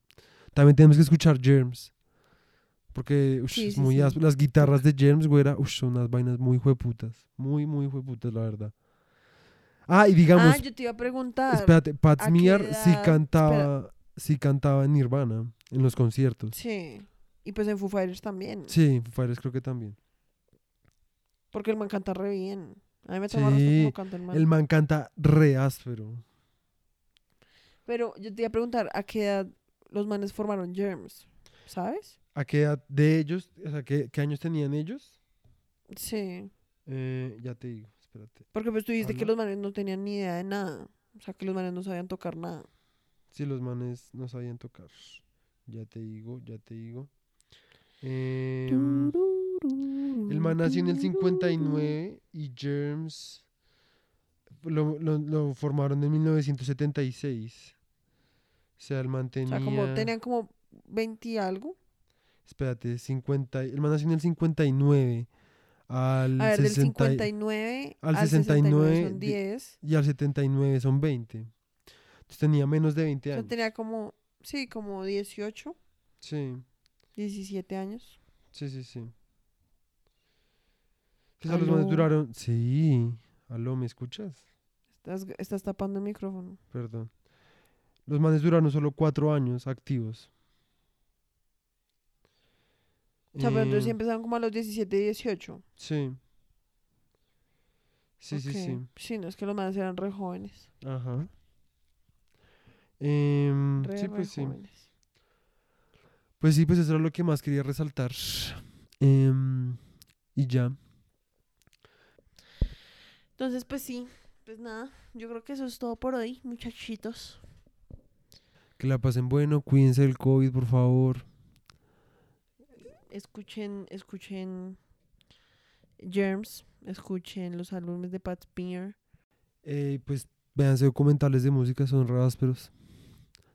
También tenemos que escuchar Germs. Porque ush, Sí, es sí, muy sí. áspero. Las guitarras de Germs, güera, ush, son unas vainas muy jueputas. Muy, muy jueputas, la verdad. Ah, y digamos, ah, yo te iba a preguntar. espérate, Pat ¿a qué Smear sí cantaba, sí cantaba en Nirvana, en los conciertos. Sí. Y pues en Foo Fighters también. Sí, Foo Fighters creo que también. Porque el man canta re bien. A mí me toma Sí, como canta el man. El man canta re áspero. Pero yo te iba a preguntar, ¿a qué edad los manes formaron Germs? ¿Sabes? ¿A qué edad de ellos? O sea, ¿qué, qué años tenían ellos? Sí. Eh, ya te digo, espérate. Porque pues tú dijiste que los manes no tenían ni idea de nada. O sea, que los manes no sabían tocar nada. Si los manes no sabían tocar. Ya te digo, ya te digo. Em, el man nació en el 59 y Germs lo, lo, lo formaron en 1976. O sea, el man O tenía... sea, como tenían como 20 y algo. Espérate, 50... El man nació en el 59. Al A ver, del 60 y- 59 al al 69 69 son di- 10. y al 79 son 20. Entonces tenía menos de 20 O sea, años. tenía como, sí, como 18, Sí, 17 años. sí, sí, sí. Que solo los manes Aló. duraron. Sí, aló, ¿me escuchas? Estás, estás tapando el micrófono. Perdón. Los manes duraron solo cuatro años activos. O sea, pero entonces sí Eh, empezaron como a los 17, 18. Sí. Sí, sí, sí. Sí, no es que los manes eran re jóvenes. Ajá. Em, Re, sí, re pues sí. Pues sí, pues eso era lo que más quería resaltar. Em, y ya. Entonces, pues sí. Pues nada, yo creo que eso es todo por hoy, muchachitos. Que la pasen bueno, cuídense del COVID, por favor. Escuchen, escuchen Germs, escuchen los álbumes de Pat Smear. Eh, pues véanse documentales de música, son re ásperos.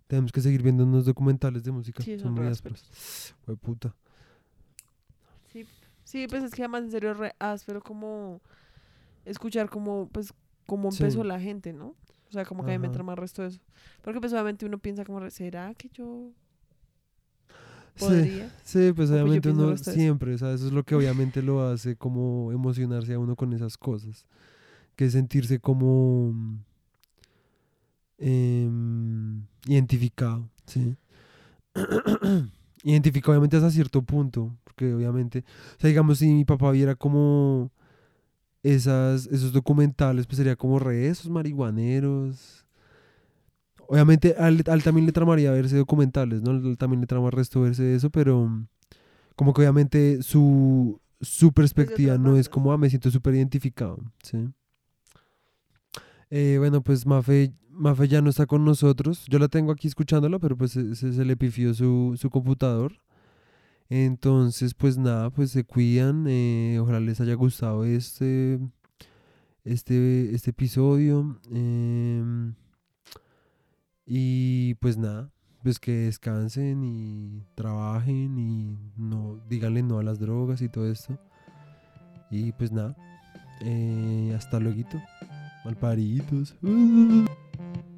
Tenemos que seguir viendo unos documentales de música, Sí, son son muy ásperos. Hue puta. Sí, sí, pues es que además en serio es re áspero como escuchar como, pues, cómo Sí. empezó la gente, ¿no? O sea, como que a mí me Ajá. trama el resto de eso. Porque pues obviamente uno piensa como, ¿será que yo Sí, podría? sí, pues pues yo obviamente uno siempre, o sea, eso es lo que obviamente lo hace como emocionarse a uno con esas cosas. Que es sentirse como em, identificado, ¿sí? <clears throat> identificado obviamente hasta cierto punto, porque obviamente, o sea, digamos, si mi papá viera como esas, esos documentales, pues sería como re esos marihuaneros. Obviamente a él, a él también le tramaría verse documentales, ¿no? Él también le trama el resto verse eso, pero como que obviamente su, su perspectiva no es como, ah, me siento súper identificado, ¿sí? Eh, bueno, pues Mafe, Mafe ya no está con nosotros. Yo la tengo aquí escuchándola, pero pues se, se- le pifió su, su computador. Entonces, pues nada, pues se cuidan. eh, ojalá les haya gustado este, este, este episodio. em, y pues nada, pues que descansen y trabajen y no díganle no a las drogas y todo esto. Y pues nada, eh, hasta luego. Malparitos. thank you